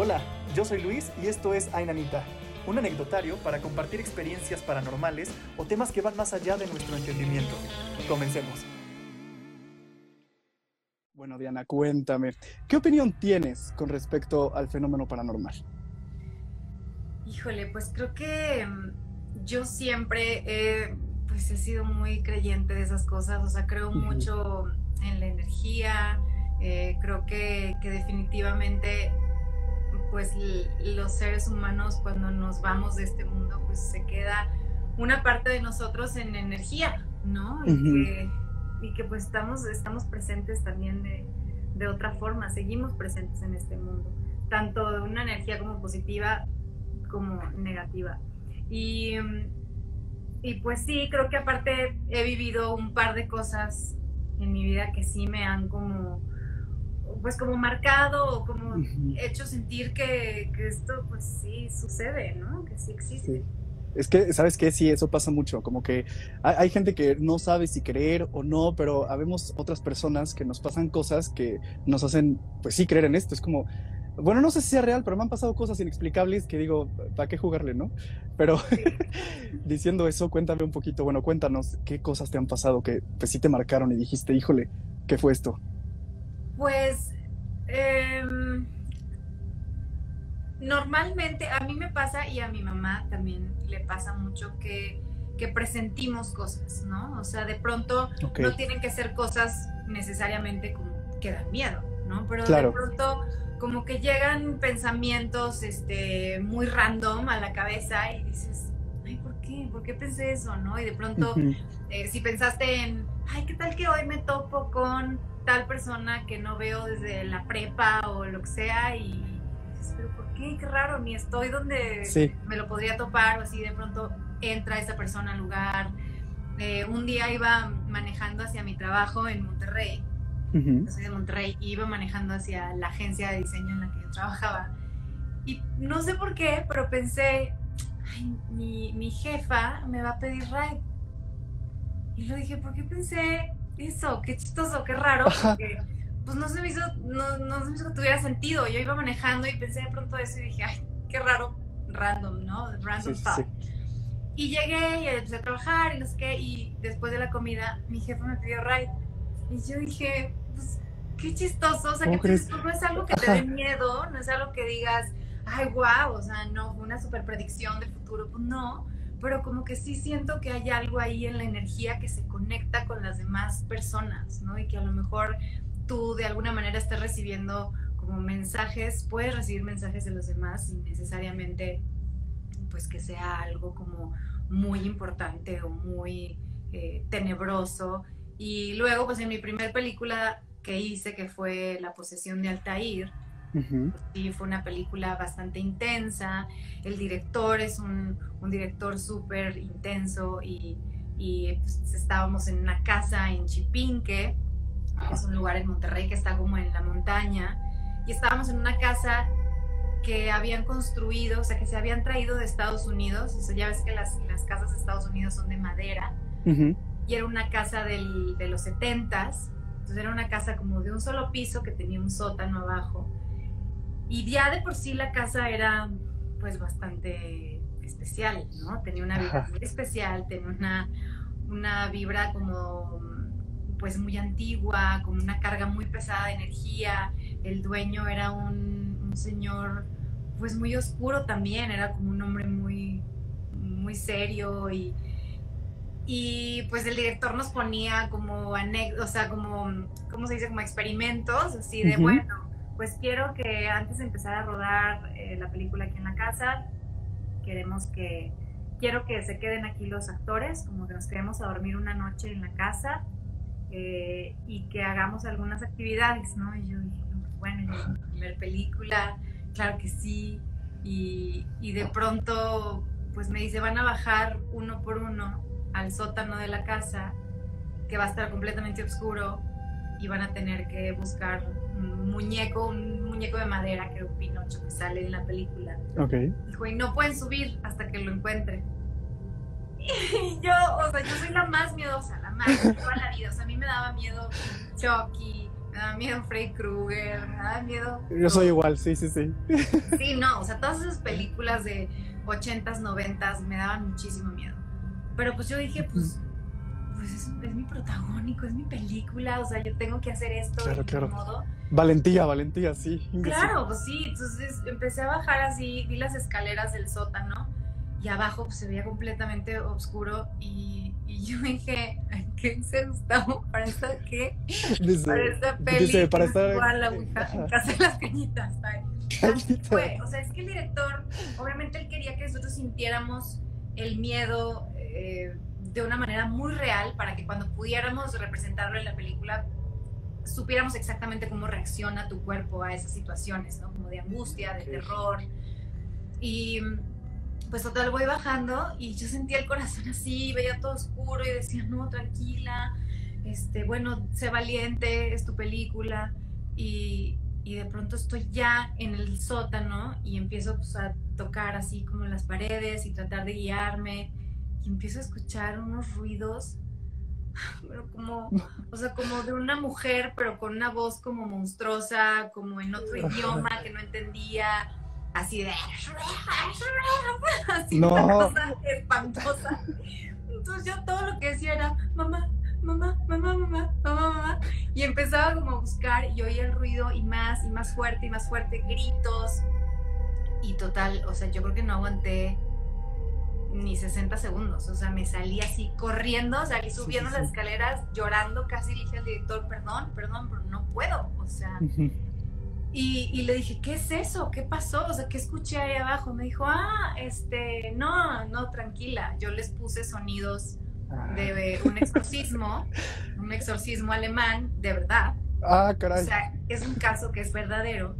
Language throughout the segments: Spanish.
Hola, yo soy Luis y esto es Ainanita, un anecdotario para compartir experiencias paranormales o temas que van más allá de nuestro entendimiento. Comencemos. Bueno, Diana, cuéntame, ¿qué opinión tienes con respecto al fenómeno paranormal? Híjole, pues creo que mm, yo siempre he, pues he sido muy creyente de esas cosas, o sea, creo mucho en la energía, eh, creo que, que definitivamente pues los seres humanos cuando nos vamos de este mundo, pues se queda una parte de nosotros en energía, ¿no? Y, que, pues estamos, estamos presentes también de, de, otra forma, seguimos presentes en este mundo, tanto de una energía como positiva como negativa. Y, y pues sí, creo que aparte he vivido un par de cosas en mi vida que sí me han como pues como marcado o como hecho sentir que, esto pues sí sucede, ¿no? Que sí existe. Es que, ¿sabes qué? Sí, eso pasa mucho. Como que hay, gente que no sabe si creer o no, pero habemos otras personas que nos pasan cosas que nos hacen, pues sí, creer en esto. Es como, bueno, no sé si sea real, pero me han pasado cosas inexplicables que digo, ¿para qué jugarle, no? Pero diciendo eso, cuéntame un poquito, bueno, cuéntanos qué cosas te han pasado que pues sí te marcaron y dijiste, híjole, ¿qué fue esto? Pues em, normalmente a mí me pasa y a mi mamá también le pasa mucho que, presentimos cosas, ¿no? O sea, de pronto no tienen que ser cosas necesariamente como que dan miedo, ¿no? Pero de pronto como que llegan pensamientos este, muy random a la cabeza y dices, ay, ¿por qué? ¿Por qué pensé eso, no? Y de pronto, eh, si pensaste en, ay, ¿qué tal que hoy me topo con tal persona que no veo desde la prepa o lo que sea y pero ¿por qué? Qué raro, ni estoy donde me lo podría topar o así de pronto entra esa persona al lugar. Eh, un día iba manejando hacia mi trabajo en Monterrey, yo soy de Monterrey, y iba manejando hacia la agencia de diseño en la que yo trabajaba y no sé por qué, pero pensé, ay, mi, mi jefa me va a pedir ride. Y lo dije, ¿por qué pensé eso, qué chistoso, qué raro, porque pues no se me hizo, no, no se me hizo que tuviera sentido. Yo iba manejando y pensé de pronto eso y dije, ay, qué raro, random, ¿no? Random thought. Y llegué y empecé a trabajar y no sé qué, y después de la comida mi jefe me pidió ride. Y yo dije, pues qué chistoso, o sea, que pues, no es algo que te dé miedo, no es algo que digas, ay, wow, o sea, no, una super predicción del futuro, pues no pero como que sí siento que hay algo ahí en la energía que se conecta con las demás personas, ¿no? Y que a lo mejor tú de alguna manera estés recibiendo como mensajes, puedes recibir mensajes de los demás sin necesariamente pues que sea algo como muy importante o muy eh, tenebroso. Y luego pues en mi primer película que hice, que fue La posesión de Altair, y fue una película bastante intensa. El director es un, un director súper intenso y, y pues, estábamos en una casa en Chipinque, que es un lugar en Monterrey que está como en la montaña, y estábamos en una casa que habían construido, o sea, que se habían traído de Estados Unidos, o sea, ya ves que las, las casas de Estados Unidos son de madera, y era una casa del, de los 70s, entonces era una casa como de un solo piso que tenía un sótano abajo, y ya de por sí la casa era pues bastante especial, ¿no? Tenía una vibra muy especial, tenía una, una vibra como pues muy antigua, con una carga muy pesada de energía. El dueño era un, un señor pues muy oscuro también, era como un hombre muy, muy serio y, y pues el director nos ponía como anécdotas, o sea, como, ¿cómo se dice? Como experimentos, así de, bueno, pues quiero que antes de empezar a rodar eh, la película aquí en la casa, queremos que, quiero que se queden aquí los actores, como que nos quedemos a dormir una noche en la casa eh, y que hagamos algunas actividades, ¿no? Y yo dije, pues bueno, es mi primera película, claro que sí, y, y de pronto, pues me dice, van a bajar uno por uno al sótano de la casa, que va a estar completamente oscuro, y van a tener que buscar muñeco, un muñeco de madera, que es Pinocho que sale en la película. Ok. Dijo, y no pueden subir hasta que lo encuentren. Y yo, o sea, yo soy la más miedosa, la más, toda la vida. O sea, a mí me daba miedo Chucky, me me da miedo Freddy Krueger, me da miedo. Yo soy igual, sí, sí, sí. Sí, no, o sea, todas esas películas de 80s, 90s me daban muchísimo miedo. Pero pues yo dije, pues, pues es, mi protagónico, es mi película, o sea, yo tengo que hacer esto claro, claro. modo. Valentía, valentía, sí. Claro, pues sí, entonces empecé a bajar así, vi las escaleras del sótano y abajo pues, se veía completamente oscuro y, y yo dije, ¿qué dice Gustavo? ¿Para esta qué? para esta peli dice, para estar igual la en casa de las cañitas. Fue, o sea, es que el director, obviamente él quería que nosotros sintiéramos el miedo eh, de una manera muy real para que cuando pudiéramos representarlo en la película supiéramos exactamente cómo reacciona tu cuerpo a esas situaciones, ¿no? Como de angustia, de terror. Y pues total voy bajando y yo sentía el corazón así, veía todo oscuro y decía, no, tranquila, este, bueno, sé valiente, es tu película. Y, y de pronto estoy ya en el sótano y empiezo pues, a tocar así como las paredes y tratar de guiarme y empiezo a escuchar unos ruidos pero como, o sea, como de una mujer, pero con una voz como monstruosa, como en otro idioma que no entendía, así de así una cosa espantosa. Entonces yo todo lo que decía era mamá, mamá, mamá, mamá, mamá, mamá. Y empezaba como a buscar y oía el ruido y más y más fuerte y más fuerte, gritos. Y total, o sea, yo creo que no aguanté ni 60 segundos. O sea, me salí así corriendo, salí subiendo las escaleras, llorando, casi dije al director, perdón, perdón, pero no puedo. O sea, y, le dije, ¿qué es eso? ¿Qué pasó? O sea, ¿qué escuché ahí abajo? Me dijo, ah, este, no, no, tranquila. Yo les puse sonidos de un exorcismo, un exorcismo alemán, de verdad. Ah, caray. O sea, es un caso que es verdadero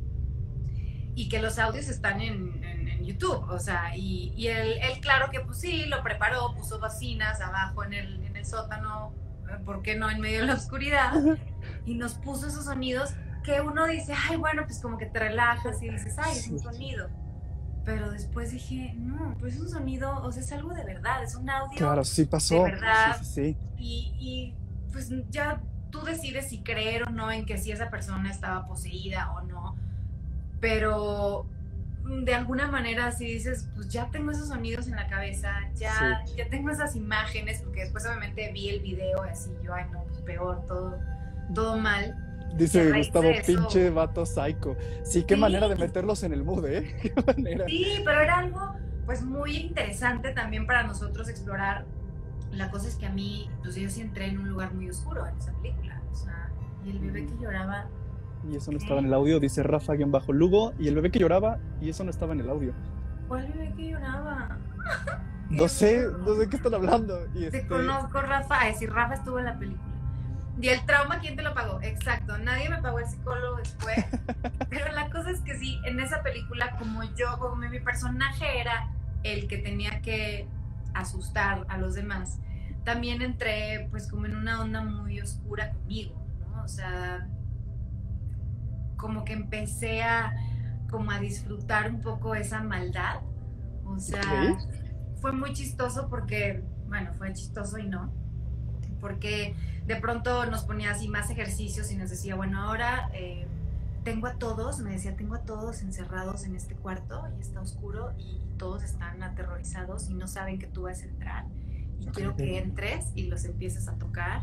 y que los audios están en, YouTube. O sea, y, y él, él, claro que pues sí, lo preparó, puso bocinas abajo en el, en el sótano, ¿por qué no en medio de la oscuridad? Y nos puso esos sonidos que uno dice, ay, bueno, pues como que te relajas y dices, ay, es un sonido. Pero después dije, no, pues es un sonido, o sea, es algo de verdad, es un audio. Claro, sí pasó. De verdad. Sí, sí, Y, y pues ya tú decides si creer o no en que si esa persona estaba poseída o no. Pero de alguna manera si dices, pues ya tengo esos sonidos en la cabeza, ya, ya tengo esas imágenes, porque después obviamente vi el video y así yo, ay no, pues peor, todo, todo mal. Dice Gustavo, pinche vato psycho. Sí, qué manera de meterlos en el mood, ¿eh? ¿Qué manera? Sí, pero era algo pues muy interesante también para nosotros explorar. La cosa es que a mí, pues yo sí entré en un lugar muy oscuro en esa película. O sea, y el bebé que lloraba. Y eso no estaba en el audio, dice Rafa-Lugo. Y el bebé que lloraba, y eso no estaba en el audio. ¿Cuál bebé que lloraba? No sé, no sé qué están hablando. Y Te este conozco, Rafa. Ay, si Rafa estuvo en la película. Y el trauma, ¿quién te lo pagó? Exacto, nadie me pagó el psicólogo después. Pero la cosa es que sí, en esa película, como yo, como mi personaje era el que tenía que asustar a los demás, también entré pues como en una onda muy oscura conmigo, ¿no? O sea, como que empecé a como a disfrutar un poco esa maldad. O sea, fue muy chistoso porque, bueno, fue chistoso y no, porque de pronto nos ponía así más ejercicios y nos decía, bueno, ahora eh, tengo a todos, me decía, tengo a todos encerrados en este cuarto y está oscuro y todos están aterrorizados y no saben que tú vas a entrar. Y quiero que entres y los empieces a tocar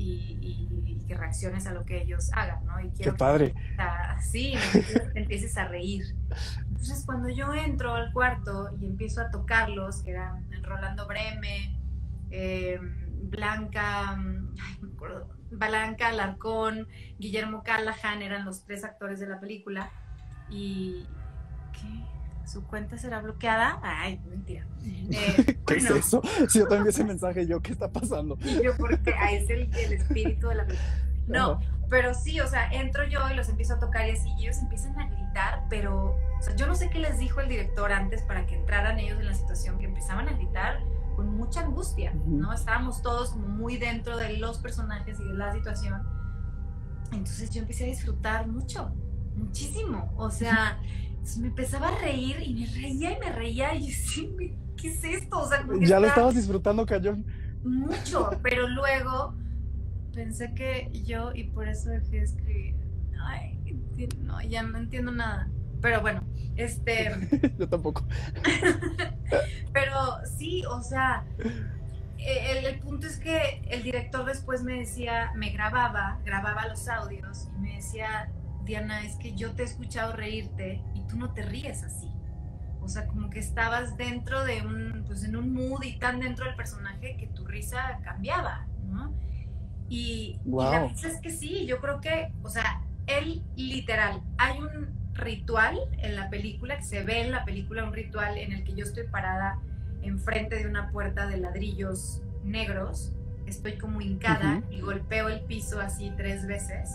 y, que reacciones a lo que ellos hagan, ¿no? Y quiero Qué padre. Que, sí, te empieces a reír. Entonces, cuando yo entro al cuarto y empiezo a tocarlos, que eran Rolando Breme, eh, Blanca, mm, ay, me acuerdo, Blanca Alarcón, Guillermo Callahan eran los tres actores de la película. Y. ¿Qué? ¿Su cuenta será bloqueada? Ay, mentira. Eh, ¿Qué es eso? Si yo también ese mensaje, yo, ¿qué está pasando? Yo, porque ahí es el, espíritu de la. No, pero sí, o sea, entro yo y los empiezo a tocar y así, y ellos empiezan a gritar, pero, o sea, yo no sé qué les dijo el director antes para que entraran ellos en la situación, que empezaban a gritar con mucha angustia, ¿no? Estábamos todos muy dentro de los personajes y de la situación. Entonces yo empecé a disfrutar mucho, muchísimo. O sea, me empezaba a reír y me reía y me reía y yo ¿qué es esto? O sea, ya lo estabas disfrutando, Cayón. Mucho, pero luego pensé que yo y por eso dejé de escribir. Ay, no, ya no entiendo nada. Pero bueno, este... yo tampoco. Pero sí, o sea, e, el, el, punto es que el director después me decía, me grababa, grababa los audios y me decía, Diana, es que yo te he escuchado reírte y tú no te ríes así. O sea, como que estabas dentro de un, pues en un mood y tan dentro del personaje que tu risa cambiaba, ¿no? Y, y la verdad es que sí, yo creo que, o sea, él literal, hay un ritual en la película, que se ve en la película un ritual en el que yo estoy parada enfrente de una puerta de ladrillos negros, estoy como hincada y golpeo el piso así tres veces.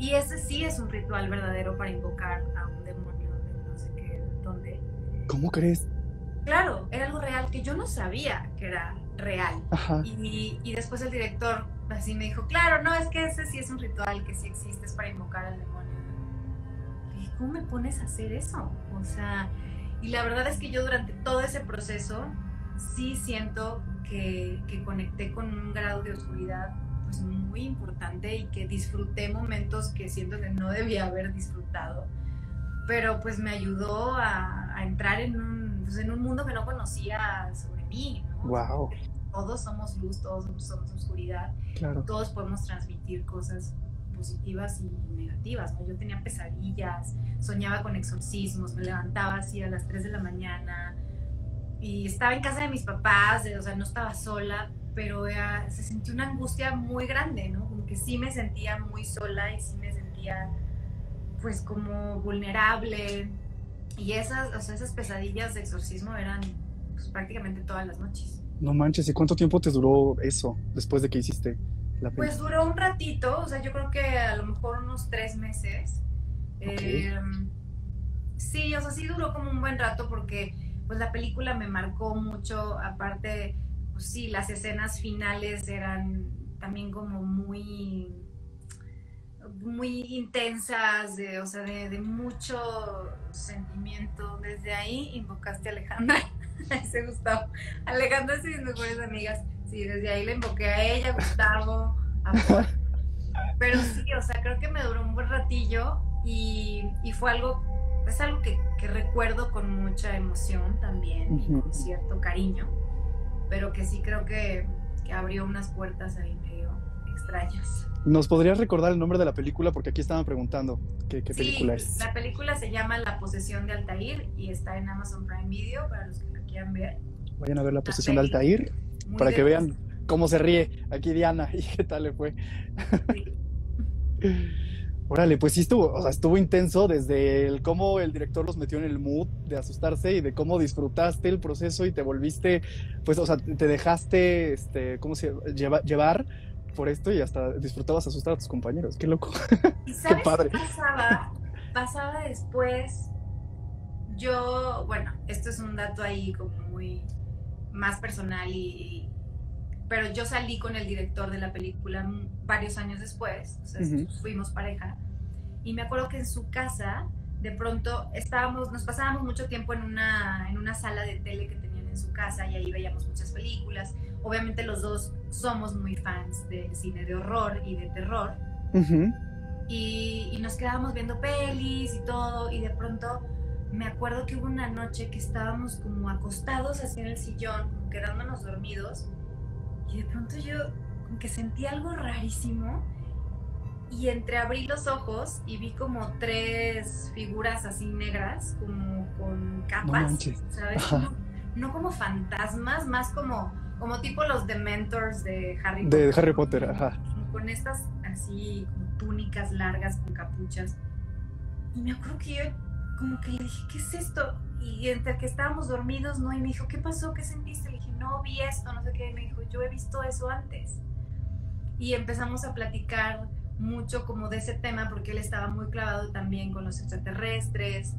Y ese sí es un ritual verdadero para invocar a un demonio de no sé qué, dónde. ¿Cómo crees? Claro, era algo real que yo no sabía que era real. Y, y, después el director así me dijo, claro, no, es que ese sí es un ritual que sí existe, es para invocar al demonio. Y ¿cómo me pones a hacer eso? O sea, y la verdad es que yo durante todo ese proceso sí siento que, que conecté con un grado de oscuridad pues muy importante y que disfruté momentos que siento que no debía haber disfrutado. Pero pues me ayudó a, a entrar en un, pues, en un mundo que no conocía sobre mí. ¿no? Wow. Todos somos luz, todos somos oscuridad. Claro. Todos podemos transmitir cosas positivas y negativas. ¿no? Yo tenía pesadillas, soñaba con exorcismos, me levantaba así a las 3 de la mañana y estaba en casa de mis papás, o sea, no estaba sola, pero se sentía una angustia muy grande, ¿no? Como que sí me sentía muy sola y sí me sentía pues como vulnerable. Y esas, o sea, esas pesadillas de exorcismo eran pues, prácticamente todas las noches. No manches, ¿y cuánto tiempo te duró eso después de que hiciste? Pues duró un ratito, o sea, yo creo que a lo mejor unos tres meses. Em, sí, o sea, sí duró como un buen rato porque pues la película me marcó mucho, aparte, pues sí, las escenas finales eran también como muy muy intensas, de, o sea, de, mucho sentimiento. Desde ahí invocaste a Alejandra, ese Gustavo. Alejandra es de mis mejores amigas. Sí, desde ahí le invoqué a ella, Gustavo, a Pero sí, o sea, creo que me duró un buen ratillo y, fue algo, es algo que, recuerdo con mucha emoción también, con cierto cariño, pero que sí creo que, abrió unas puertas ahí medio extrañas. ¿Nos podrías recordar el nombre de la película? Porque aquí estaban preguntando qué, película es. La película se llama La posesión de Altair y está en Amazon Prime Video para los que la quieran ver. Vayan a ver La posesión de Altair para que vean cómo se ríe aquí Diana y qué tal le fue. Órale, pues sí estuvo, o sea, estuvo intenso desde el cómo el director los metió en el mood de asustarse y de cómo disfrutaste el proceso y te volviste, pues, o sea, te dejaste, este, ¿cómo se llama? llevar por esto y hasta disfrutabas asustar a tus compañeros. Qué loco. ¿Y sabes qué padre. pasaba? Pasaba después, yo, bueno, esto es un dato ahí como muy más personal y, pero yo salí con el director de la película varios años después, o sea, fuimos pareja, y me acuerdo que en su casa, de pronto estábamos, nos pasábamos mucho tiempo en una, en una sala de tele que tenían en su casa y ahí veíamos muchas películas. Obviamente los dos somos muy fans del cine de horror y de terror. y, y nos quedábamos viendo pelis y todo, y de pronto me acuerdo que hubo una noche que estábamos como acostados así en el sillón, como quedándonos dormidos, y de pronto yo como que sentí algo rarísimo y entreabrí los ojos y vi como tres figuras así negras, como con capas, ¿sabes? no como fantasmas, más como, como tipo los Dementors de Harry Potter. De Harry Potter, ajá. Con estas así como túnicas largas con capuchas. Y me acuerdo que yo como que le dije, ¿qué es esto? Y entre que estábamos dormidos, ¿no? Y me dijo, ¿qué pasó? ¿Qué sentiste? No vi esto, no sé qué. Y me dijo, yo he visto eso antes. Y empezamos a platicar mucho como de ese tema porque él estaba muy clavado también con los extraterrestres.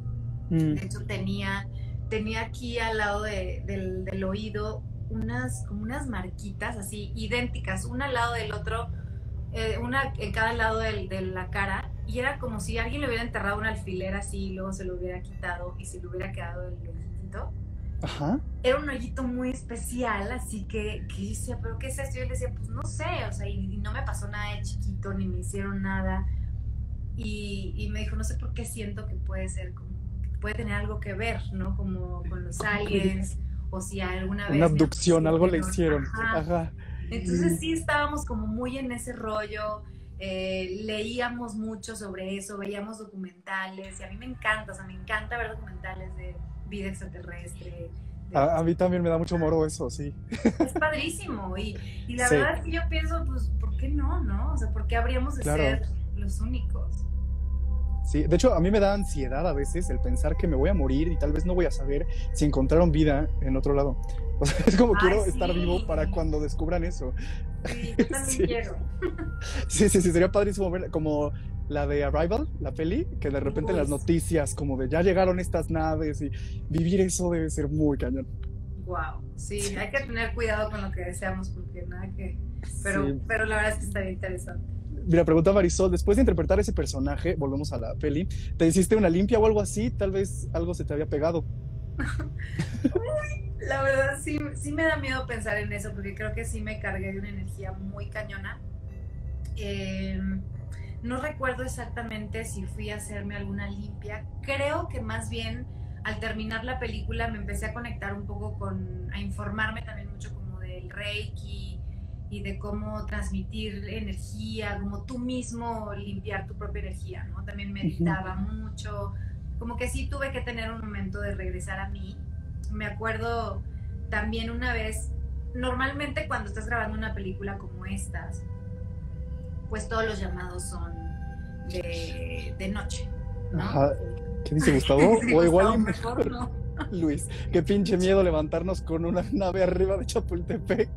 Mm. De hecho, tenía, tenía aquí al lado del, del, oído unas, como unas marquitas así idénticas, una al lado del otro, eh, una en cada lado de la cara y era como si alguien le hubiera enterrado un alfiler así y luego se lo hubiera quitado y se le hubiera quedado el ojito. Era un hoyito muy especial, así que, que decía, ¿pero qué es esto? Y yo le decía, pues no sé, o sea, y, no me pasó nada de chiquito, ni me hicieron nada. Y, y, me dijo, no sé por qué siento que puede ser, como, puede tener algo que ver, ¿no? Como con los aliens, o si alguna vez... Una abducción, algo le hicieron. Ajá. Entonces sí estábamos como muy en ese rollo, eh, leíamos mucho sobre eso, veíamos documentales, y a mí me encanta, o sea, me encanta ver documentales de vida extraterrestre. A, mí también me da mucho moro eso, sí. Es padrísimo. Y, y la verdad es que yo pienso, pues, ¿por qué no, no? O sea, ¿por qué habríamos de ser los únicos? Sí, de hecho, a mí me da ansiedad a veces el pensar que me voy a morir y tal vez no voy a saber si encontraron vida en otro lado. O sea, es como quiero estar vivo para cuando descubran eso. Sí, yo también quiero. Sí, sí, sí, sería padrísimo ver como la de Arrival, la peli, que de repente las noticias como de ya llegaron estas naves y vivir eso debe ser muy cañón. Wow, sí, hay que tener cuidado con lo que deseamos porque nada que... Pero, pero la verdad es que está bien interesante. Mira, pregunta Marisol, después de interpretar ese personaje, volvemos a la peli, ¿te hiciste una limpia o algo así? Tal vez algo se te había pegado. la verdad sí, sí me da miedo pensar en eso porque creo que sí me cargué de una energía muy cañona. Eh, no recuerdo exactamente si fui a hacerme alguna limpia. Creo que más bien al terminar la película me empecé a conectar un poco con, a informarme también mucho como del Reiki y de cómo transmitir energía, como tú mismo limpiar tu propia energía, ¿no? También meditaba mucho, como que sí tuve que tener un momento de regresar a mí. Me acuerdo también una vez, normalmente cuando estás grabando una película como estas, pues todos los llamados son de, noche. Ajá. ¿Qué dice Gustavo? o igual mejor, no. Luis, qué pinche miedo levantarnos con una nave arriba de Chapultepec.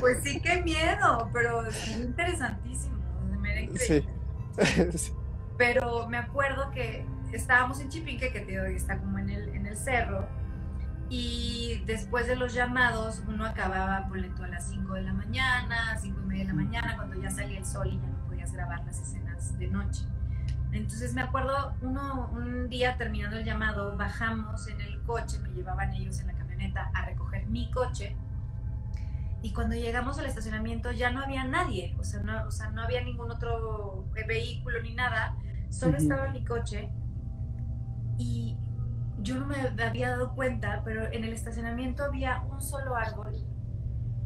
Pues sí, qué miedo, pero es interesantísimo. Sí. sí. Pero me acuerdo que estábamos en Chipinque, que te está como en el, en el cerro, y después de los llamados, uno acababa, por a las 5 de la mañana, 5 y media de la mañana, cuando ya salía el sol y ya no podías grabar las escenas de noche. Entonces me acuerdo, uno, un día terminando el llamado, bajamos en el coche, me llevaban ellos en la camioneta a recoger mi coche. Y cuando llegamos al estacionamiento ya no había nadie, o sea, no, o sea, no había ningún otro vehículo ni nada, solo estaba mi coche. Y yo no me había dado cuenta, pero en el estacionamiento había un solo árbol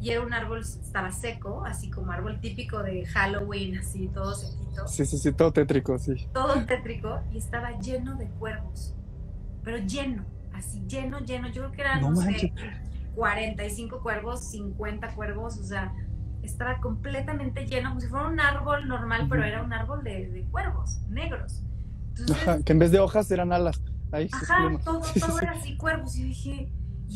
y era un árbol, estaba seco, así como árbol típico de Halloween, así todo sequito. Sí, sí, sí, todo tétrico, sí. Todo tétrico y estaba lleno de cuervos, pero lleno, así lleno, lleno. Yo creo que eran, no, sé, 45 cuervos, 50 cuervos, o sea, estaba completamente lleno, como si fuera un árbol normal, pero era un árbol de, de cuervos negros. que en vez de hojas eran alas. Ajá, todo, todo era así cuervos. Y dije,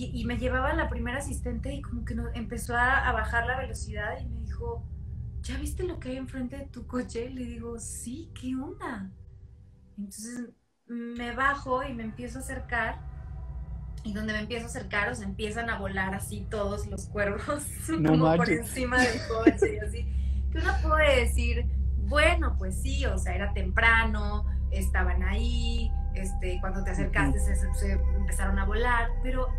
y, me llevaba la primera asistente y como que no, empezó a, bajar la velocidad y me dijo, ¿ya viste lo que hay enfrente de tu coche? Y le digo, sí, ¿qué onda? Entonces me bajo y me empiezo a acercar. Y donde me empiezo a acercar, o sea, empiezan a volar así todos los cuervos, como por encima del coche y así. Que uno puede decir, bueno, pues sí, o sea, era temprano, estaban ahí, este, cuando te acercaste se, empezaron a volar, pero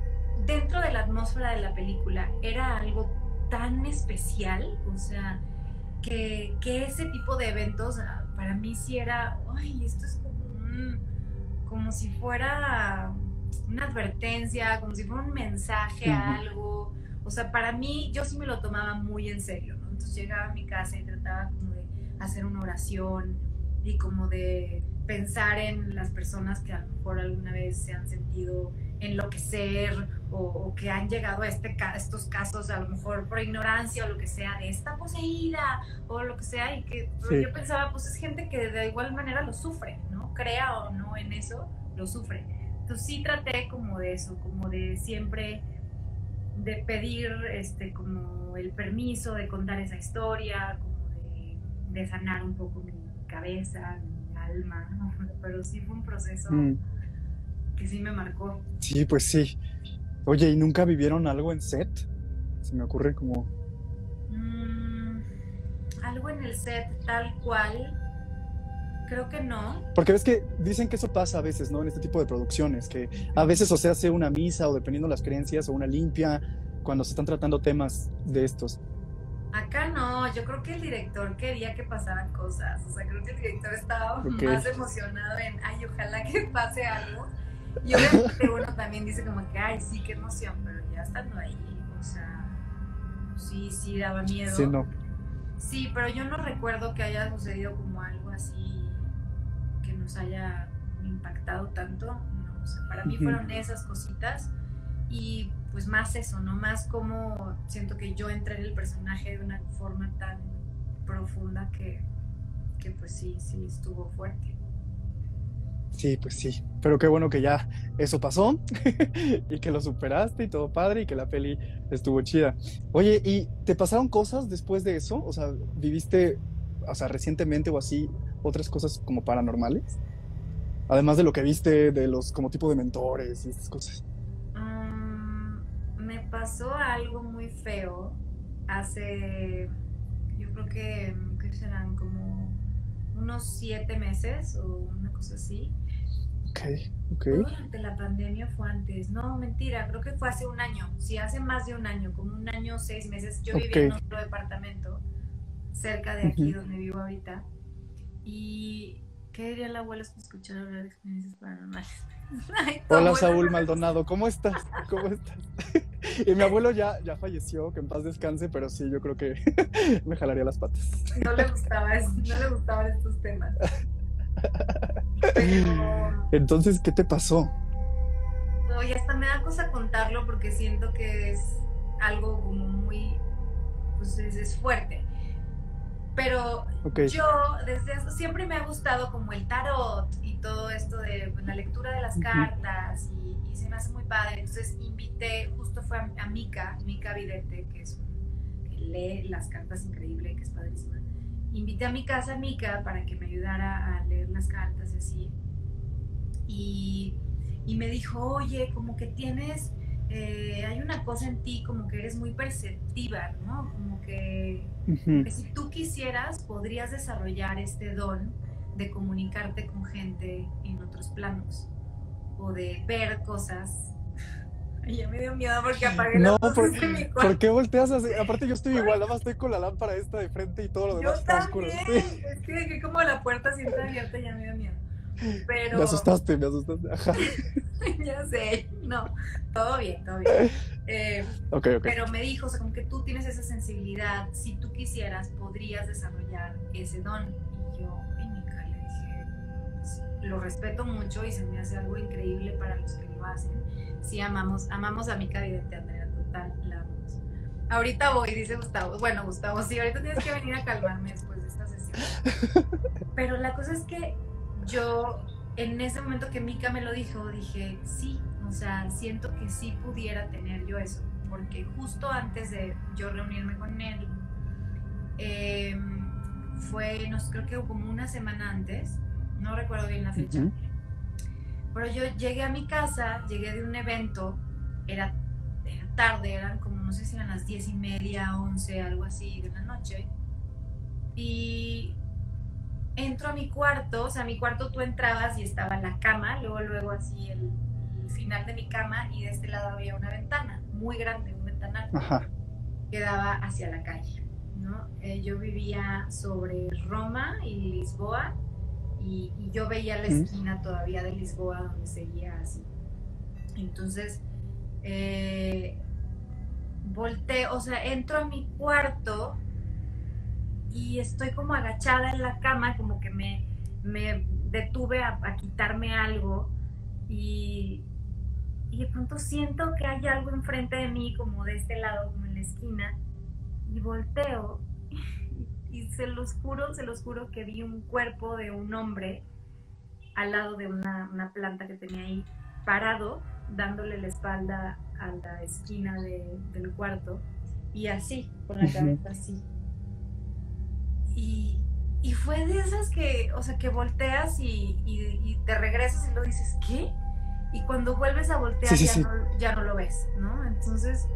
dentro de la atmósfera de la película era algo tan especial, o sea, que, ese tipo de eventos ah, para mí sí era, ay, esto es como, como si fuera una advertencia, como si fuera un mensaje a algo. O sea, para mí yo sí me lo tomaba muy en serio, ¿no? Entonces llegaba a mi casa y trataba como de hacer una oración y como de pensar en las personas que a lo mejor alguna vez se han sentido enloquecer o, que han llegado a, este, estos casos a lo mejor por ignorancia o lo que sea, de esta poseída o lo que sea, y que yo pensaba, pues es gente que de igual manera lo sufre, ¿no? Crea o no en eso, lo sufre. Entonces sí traté como de eso, como de siempre de pedir este como el permiso de contar esa historia, como de, de sanar un poco mi cabeza, alma, pero sí fue un proceso mm. que sí me marcó. Sí, pues sí. Oye, ¿y nunca vivieron algo en set? Se me ocurre como... Mm, algo en el set tal cual. Creo que no. Porque ves que dicen que eso pasa a veces, ¿no? En este tipo de producciones, que a veces o se hace una misa o dependiendo de las creencias o una limpia cuando se están tratando temas de estos. Acá no, yo creo que el director quería que pasaran cosas, o sea, creo que el director estaba más emocionado en, ay, ojalá que pase algo. Y obviamente uno también dice como que, ay, sí, qué emoción, pero ya estando ahí, o sea, sí, sí, daba miedo. Sí, no. Sí, pero yo no recuerdo que haya sucedido como algo así que nos haya impactado tanto. No, o sea, para mí fueron esas cositas y pues más eso, ¿no? Más como siento que yo entré en el personaje de una forma tan profunda que, que pues sí, sí estuvo fuerte. Sí, pues sí. Pero qué bueno que ya eso pasó y que lo superaste y todo padre y que la peli estuvo chida. Oye, ¿y te pasaron cosas después de eso? O sea, ¿viviste, o sea, recientemente o así, otras cosas como paranormales? Además de lo que viste de los como tipo de mentores y estas cosas. Mm, me pasó algo muy feo hace, yo creo que, ¿qué serán? Como unos siete meses o cosa así. Ok, ok. Durante la pandemia fue antes. No, mentira, creo que fue hace un año. Sí, hace más de un año, como un año, seis meses. Yo vivía en otro departamento cerca de aquí donde vivo ahorita. Y, ¿qué diría la abuela si escuchara hablar de experiencias paranormales? Hola Saúl Maldonado, ¿cómo estás? ¿Cómo estás? y mi abuelo ya, ya falleció, que en paz descanse, pero sí, yo creo que me jalaría las patas. No le gustaba, no le gustaban estos temas. Entonces, ¿qué te pasó? No, y hasta me da cosa contarlo porque siento que es algo como muy, pues es, fuerte. Pero yo desde eso siempre me ha gustado como el tarot y todo esto de pues, la lectura de las cartas y, se me hace muy padre. Entonces invité, justo fue a, Mika, Mika Vidente, que es que lee las cartas increíble, que es padrísima invité a mi casa a Mika para que me ayudara a leer las cartas y así. Y, me dijo, oye, como que tienes, eh, hay una cosa en ti, como que eres muy perceptiva, ¿no? Como que, que si tú quisieras, podrías desarrollar este don de comunicarte con gente en otros planos o de ver cosas y ya me dio miedo porque apagué no, las por, ¿por qué volteas así? Aparte yo estoy igual, nada más estoy con la lámpara esta de frente y todo lo demás está oscuro. Es que dejé como la puerta siempre abierta y ya me dio miedo. Pero... Me asustaste, me asustaste. Ajá. ya sé, no, todo bien, todo bien. Eh, okay, okay. Pero me dijo, o sea, como que tú tienes esa sensibilidad, si tú quisieras, podrías desarrollar ese don. Y yo, ay, Mica, le dije, pues, lo respeto mucho y se me hace algo increíble para los que lo hacen sí amamos, amamos a Mica Vidente, Andrea, total, la amamos. Ahorita voy, dice Gustavo. Bueno, Gustavo, sí, ahorita tienes que venir a calmarme después de esta sesión. Pero la cosa es que yo, en ese momento que Mica me lo dijo, dije, sí, o sea, siento que sí pudiera tener yo eso, porque justo antes de yo reunirme con él, em, fue, no, creo que como una semana antes, no recuerdo bien la fecha, pero yo llegué a mi casa, llegué de un evento, era, tarde, eran como, no sé si eran las diez y media, once, algo así de la noche. Y entro a mi cuarto, o sea, a mi cuarto tú entrabas y estaba la cama, luego, luego así el, final de mi cama y de este lado había una ventana muy grande, un ventanal que daba hacia la calle. ¿no? Eh, yo vivía sobre Roma y Lisboa y, yo veía la esquina todavía de Lisboa donde seguía así. Entonces, eh, volteo, o sea, entro a mi cuarto y estoy como agachada en la cama, como que me, me detuve a, quitarme algo y, y de pronto siento que hay algo enfrente de mí, como de este lado, como en la esquina, y volteo y se los juro, se los juro que vi un cuerpo de un hombre al lado de una, planta que tenía ahí, parado, dándole la espalda a la esquina del cuarto y así, con la cabeza así. Y, fue de esas que, o sea, que volteas y, te regresas y lo dices, ¿qué? Y cuando vuelves a voltear ya, No, ya, No, lo ves, ¿no? Entonces,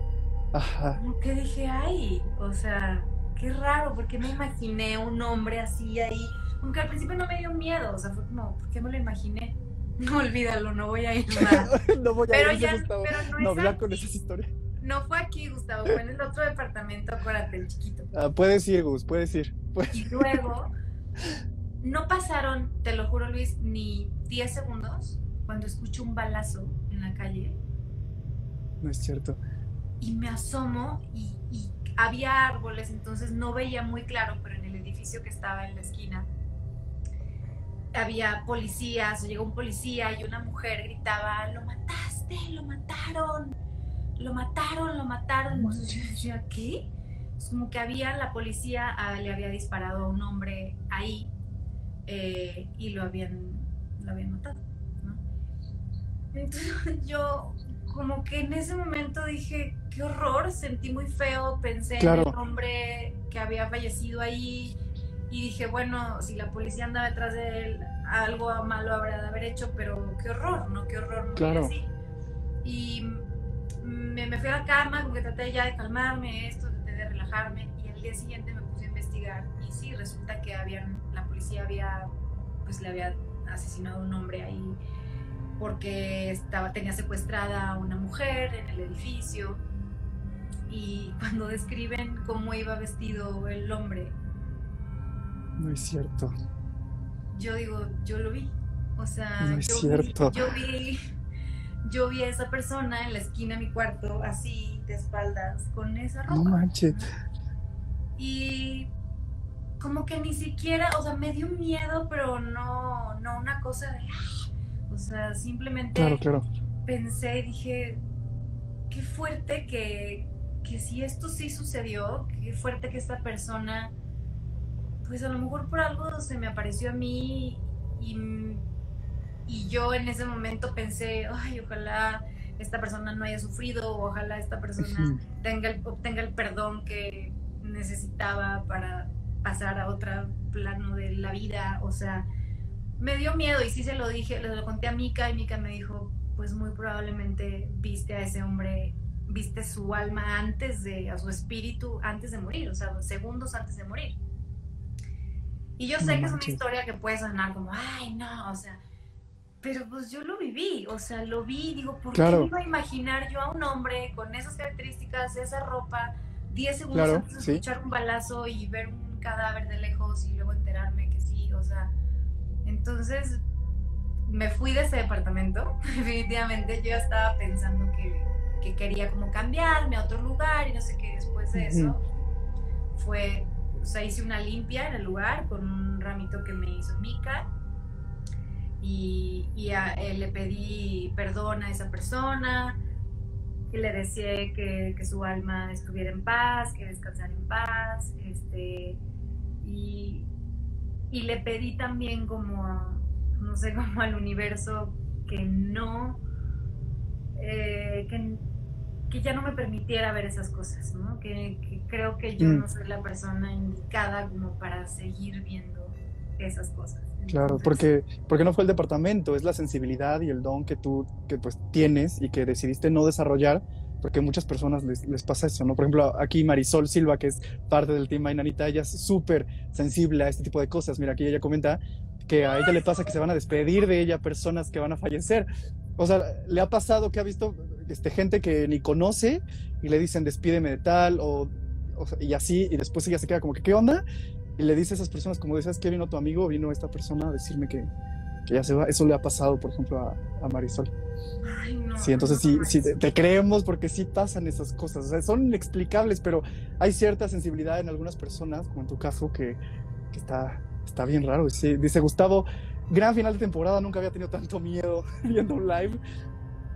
como que dije, ay, o sea, qué raro, porque me imaginé un hombre así ahí aunque al principio no me dio miedo, o sea, fue como, ¿por qué me lo imaginé? No olvídalo, no voy a ir más. no voy a pero ir, ya, Gustavo. pero no, no ya es con esas historias. No fue aquí, Gustavo, fue en el otro departamento, acuérdate, el chiquito. Ah, puedes ir, Gus, puedes ir. Puedes- Y luego, no pasaron, te lo juro, Luis, ni 10 segundos cuando escucho un balazo en la calle No es cierto. y me asomo y, y había árboles, entonces no veía muy claro, pero en el edificio que estaba en la esquina había policías, llegó un policía y una mujer gritaba, lo mataste, lo mataron, lo mataron, lo mataron. Entonces yo decía, ¿qué? Es como que había, la policía ah, le había disparado a un hombre ahí eh, y lo habían, lo habían matado. ¿no? Entonces yo como que en ese momento dije, qué horror, sentí muy feo, pensé Claro. en el hombre que había fallecido ahí y dije, bueno, si la policía andaba detrás de él, algo malo habrá de haber hecho, pero qué horror, ¿no? Qué horror Claro. así. Y me, me fui a la cama, como que traté ya de calmarme, esto, traté de relajarme y al día siguiente me puse a investigar y sí, resulta que habían, la policía había, pues le había asesinado a un hombre ahí porque estaba, tenía secuestrada a una mujer en el edificio y cuando describen cómo iba vestido el hombre, No es cierto. yo digo, yo lo vi. O sea, No es yo, cierto. Vi, yo vi yo vi a esa persona en la esquina de mi cuarto, así, de espaldas, con esa No ropa. manches. Y como que ni siquiera, o sea, me dio miedo, pero no, no una cosa de. O sea, simplemente Claro, claro. pensé y dije, qué fuerte que, que si esto sí sucedió, qué fuerte que esta persona, pues a lo mejor por algo se me apareció a mí y, y yo en ese momento pensé, ay, ojalá esta persona no haya sufrido, o ojalá esta persona tenga el, obtenga el perdón que necesitaba para pasar a otro plano de la vida, o sea, me dio miedo y sí se lo dije, le lo conté a Mika y Mika me dijo, pues muy probablemente viste a ese hombre, viste su alma antes de, a su espíritu antes de morir, o sea, segundos antes de morir. Y yo sé No que es una historia que puede sonar como, ay, no, o sea, pero pues yo lo viví, o sea, lo vi, digo, ¿por Claro. qué iba a imaginar yo a un hombre con esas características, esa ropa, 10 segundos Claro, antes de sí. escuchar un balazo y ver un cadáver de lejos y luego enterarme que sí, o sea, entonces me fui de ese departamento, definitivamente. Yo estaba pensando que, que quería como cambiarme a otro lugar y no sé qué, después de eso. Fue, o sea, hice una limpia en el lugar con un ramito que me hizo Mika. Y, y a- eh, le pedí perdón a esa persona y le deseé que, que su alma estuviera en paz, que descansara en paz, este, y, y le pedí también como, a- no sé, como al universo que no, eh, que, que ya no me permitiera ver esas cosas, ¿no? Que, que creo que yo Mm. no soy la persona indicada como para seguir viendo esas cosas. Claro, porque, porque no fue el departamento, es la sensibilidad y el don que tú que pues tienes y que decidiste no desarrollar, porque muchas personas les, les pasa eso, ¿no? Por ejemplo, aquí Marisol Silva, que es parte del team Mainanita, ella es súper sensible a este tipo de cosas. Mira, aquí ella comenta que a ella le pasa que se van a despedir de ella personas que van a fallecer. O sea, le ha pasado que ha visto este, gente que ni conoce y le dicen despídeme de tal o, y así, y después ella se queda como que, ¿qué onda? y le dice a esas personas, como decías que vino tu amigo, vino esta persona a decirme que, que ya se va. Eso le ha pasado, por ejemplo, a Marisol. Ay, no, Sí, entonces sí, te, te creemos porque sí pasan esas cosas. O sea, son inexplicables, pero hay cierta sensibilidad en algunas personas, como en tu caso, que, que está, está bien raro. Sí, dice Gustavo, gran final de temporada, nunca había tenido tanto miedo viendo un live.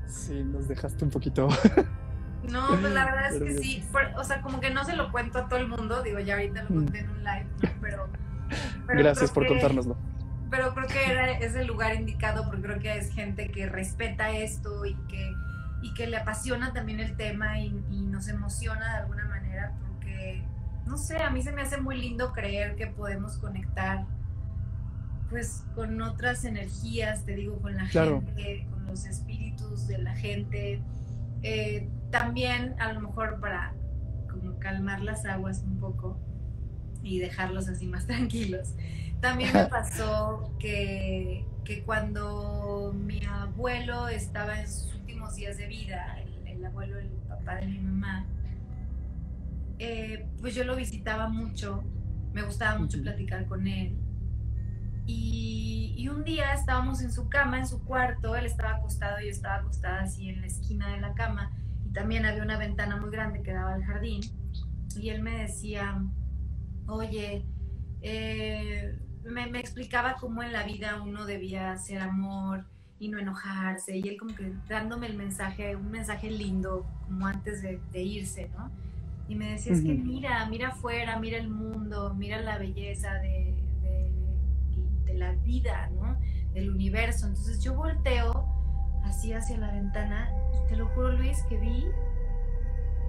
Sí, nos dejaste un poquito. No, pues la verdad es que Pero sí, fue- o sea, como que no se lo cuento a todo el mundo, digo, ya ahorita lo Mm. conté en un live, ¿no? pero, pero Gracias por que- contárnoslo. Pero creo que era, es el lugar indicado porque creo que es gente que respeta esto y que, y que le apasiona también el tema y, y nos emociona de alguna manera porque, no sé, a mí se me hace muy lindo creer que podemos conectar pues con otras energías, te digo, con la Claro. gente, con los espíritus de la gente. Eh, también a lo mejor para como calmar las aguas un poco y dejarlos así más tranquilos También me pasó que, cuando mi abuelo estaba en sus últimos días de vida, el, abuelo, el papá de mi mamá, eh, pues yo lo visitaba mucho, me gustaba mucho platicar con él. Y, y, un día estábamos en su cama, en su cuarto, él estaba acostado, yo estaba acostada así en la esquina de la cama y también había una ventana muy grande que daba al jardín y él me decía, oye, eh, me, explicaba cómo en la vida uno debía hacer amor y no enojarse, y él como que dándome el mensaje, un mensaje lindo, como antes de, irse, ¿no? Y me decía, es que mira, mira afuera, mira el mundo, mira la belleza de, de, la vida, ¿no? Del universo. Entonces yo volteo así hacia la ventana y te lo juro, Luis, que vi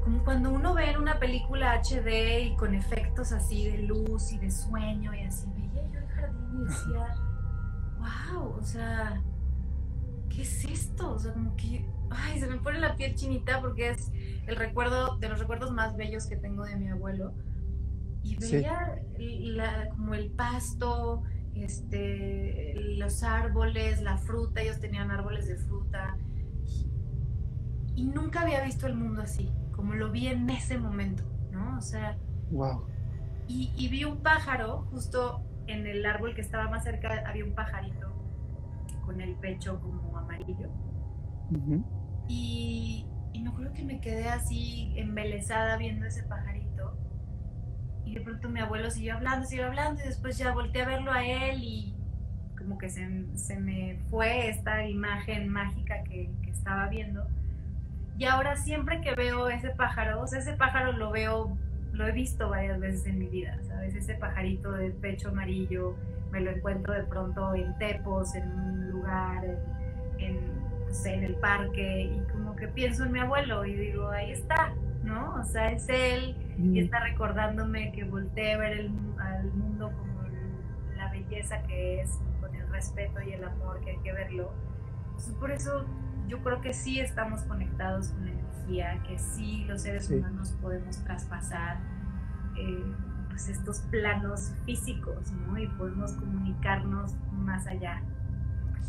como cuando uno ve en una película HD y con efectos así de luz y de sueño y así, y decía, wow, o sea, ¿qué es esto? O sea, como que, ay, se me pone la piel chinita porque es el recuerdo, de los recuerdos más bellos que tengo de mi abuelo. Y veía como el pasto, este, los árboles, la fruta, ellos tenían árboles de fruta. y nunca había visto el mundo así como lo vi en ese momento, ¿no? O sea, wow. Y, vi un pájaro, justo en el árbol que estaba más cerca había un pajarito con el pecho como amarillo. y, y me acuerdo que me quedé así embelesada viendo ese pajarito. Y de pronto mi abuelo siguió hablando, siguió hablando, y después ya volteé a verlo a él y como que se, se me fue esta imagen mágica que, que estaba viendo. Y ahora siempre que veo ese pájaro, o sea, ese pájaro lo veo, lo he visto varias veces en mi vida, ¿sabes? Ese pajarito de pecho amarillo, me lo encuentro de pronto en Tepos, en un lugar, en, no sé, en el parque, y como que pienso en mi abuelo y digo, ahí está, ¿no? O sea, es él y está recordándome que volteé a ver el, al mundo como la belleza que es, con el respeto y el amor que hay que verlo. Entonces, por eso yo creo que sí estamos conectados con la energía, que sí los seres humanos podemos traspasar eh, pues estos planos físicos, ¿no? Y podemos comunicarnos más allá.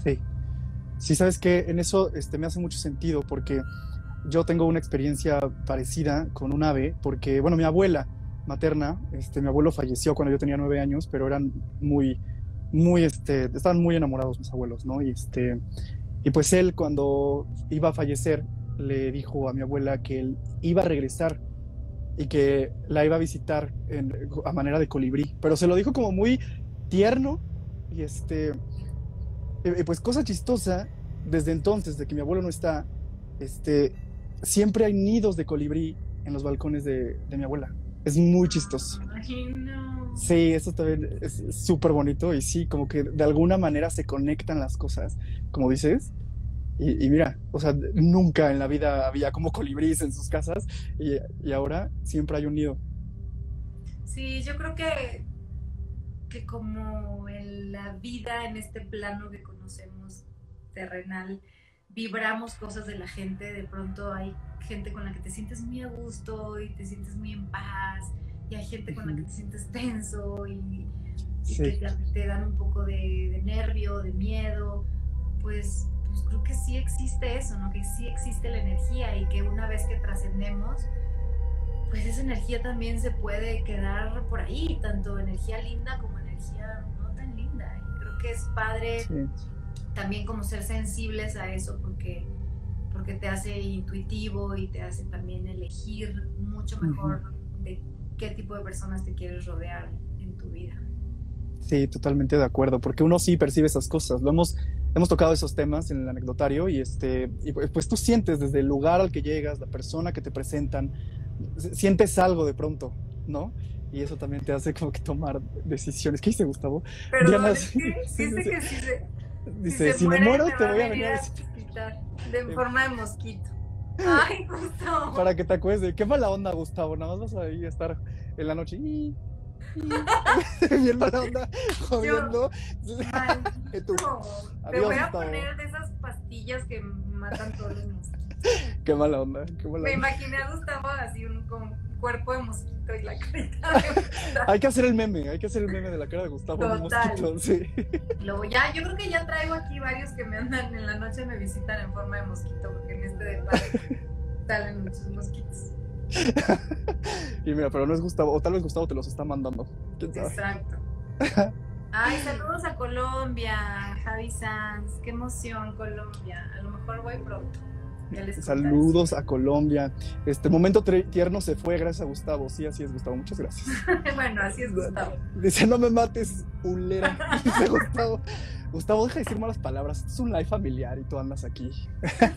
Sí. Sí, sabes que en eso este, me hace mucho sentido porque yo tengo una experiencia parecida con un ave, porque, bueno, mi abuela materna, este, mi abuelo falleció cuando yo tenía nueve años, pero eran muy, muy, este, estaban muy enamorados mis abuelos, ¿no? Y este, y pues él cuando iba a fallecer le dijo a mi abuela que él iba a regresar y que la iba a visitar a manera de colibrí, pero se lo dijo como muy tierno y este, pues cosa chistosa, desde entonces, de que mi abuelo no está, este, siempre hay nidos de colibrí en los balcones de, mi abuela. Es muy chistoso. Sí, eso también es súper bonito y sí, como que de alguna manera se conectan las cosas, como dices. Y, mira, o sea, nunca en la vida había como colibríes en sus casas y, ahora siempre hay un nido. Sí, yo creo que, que como en la vida en este plano que conocemos terrenal, vibramos cosas de la gente, de pronto hay gente con la que te sientes muy a gusto y te sientes muy en paz y hay gente con la que te sientes tenso y, que te, dan un poco de, nervio, de miedo, pues, pues, creo que sí existe eso, ¿no? Que sí existe la energía y que una vez que trascendemos, pues esa energía también se puede quedar por ahí, tanto energía linda como energía no tan linda. Y creo que es padre también como ser sensibles a eso porque porque te hace intuitivo y te hace también elegir mucho mejor de qué tipo de personas te quieres rodear en tu vida. Sí, totalmente de acuerdo, porque uno sí percibe esas cosas. Lo hemos, hemos tocado esos temas en el anecdotario y, este, y pues tú sientes desde el lugar al que llegas, la persona que te presentan, sientes algo de pronto, ¿no? Y eso también te hace como que tomar decisiones. ¿Qué dice Gustavo? Pero Diana, sí, que si se, dice, si, me muero te voy a venir a De eh, forma de mosquito. Ay, Gustavo. Para que te acuerdes. Qué mala onda, Gustavo. Nada más vas a ir a estar en la noche. Bien mala onda, jodiendo. Tú, te voy a poner de esas pastillas que matan todos los mosquitos. Qué mala onda, qué mala Me imaginé a Gustavo así un, con, cuerpo de mosquito y la carita de mosquito. hay que hacer el meme, hay que hacer el meme de la cara de Gustavo de mosquito, sí. Luego ya, yo creo que ya traigo aquí varios que me andan en la noche me visitan en forma de mosquito, porque en este debate salen muchos mosquitos. y mira, pero no es Gustavo, o tal vez Gustavo te los está mandando. Exacto. Ay, saludos a Colombia, Javi Sanz, qué emoción Colombia. A lo mejor voy pronto. Saludos a Colombia. Este momento tierno se fue gracias a Gustavo. Sí, así es, Gustavo. Muchas gracias. bueno, así es, Gustavo. Dice, no me mates, ulera. Dice Gustavo. Gustavo, deja de decir malas palabras. es un live familiar y tú andas aquí.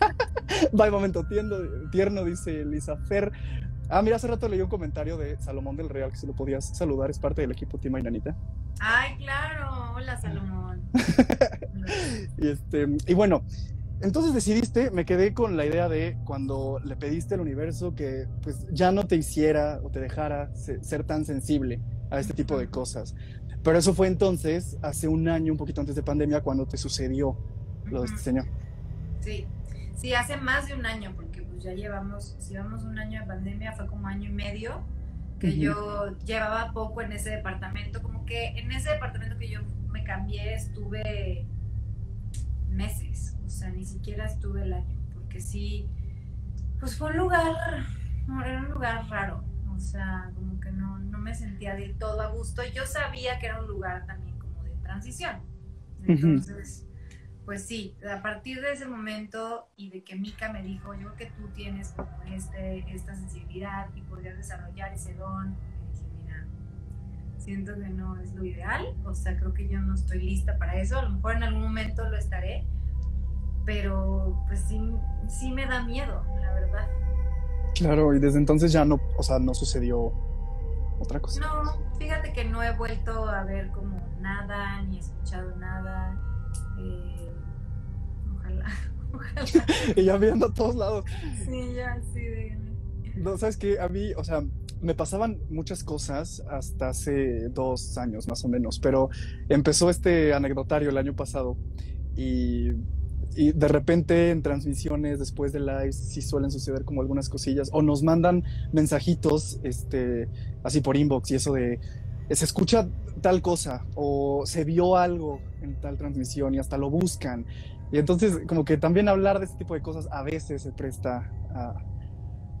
Bye, momento tierno, tierno, dice Elisa Fer. Ah, mira, hace rato leí un comentario de Salomón del Real que si lo podías saludar, es parte del equipo Tima y Nanita. Ay, claro. Hola, Salomón. y, este, y bueno, entonces decidiste, me quedé con la idea de cuando le pediste al universo que pues ya no te hiciera o te dejara ser tan sensible a este tipo de cosas. Pero eso fue entonces, hace un año, un poquito antes de pandemia, cuando te sucedió lo de este señor. Sí, sí, hace más de un año, porque pues ya llevamos, si llevamos un año de pandemia, fue como año y medio que yo llevaba poco en ese departamento, como que en ese departamento que yo me cambié estuve meses, sea, ni siquiera estuve el año, porque sí, pues fue un lugar, era un lugar raro, o sea, como que no, no me sentía de todo a gusto. Yo sabía que era un lugar también como de transición. Entonces, pues sí, a partir de ese momento y de que Mika me dijo, yo creo que tú tienes como este, esta sensibilidad y podrías desarrollar ese don, me dije, mira, siento que no es lo ideal, o sea, creo que yo no estoy lista para eso, a lo mejor en algún momento lo estaré, pero pues sí, sí me da miedo, la verdad. Claro, y desde entonces ya no, o sea, no sucedió otra cosa. No, fíjate que no he vuelto a ver como nada, ni escuchado nada. Eh, ojalá, ojalá. y ya viendo a todos lados. Sí, ya, sí. De... No, sabes que a mí, o sea, me pasaban muchas cosas hasta hace dos años más o menos, pero empezó este anecdotario el año pasado y y de repente en transmisiones después de live sí suelen suceder como algunas cosillas o nos mandan mensajitos este así por inbox y eso de se escucha tal cosa o se vio algo en tal transmisión y hasta lo buscan y entonces como que también hablar de este tipo de cosas a veces se presta a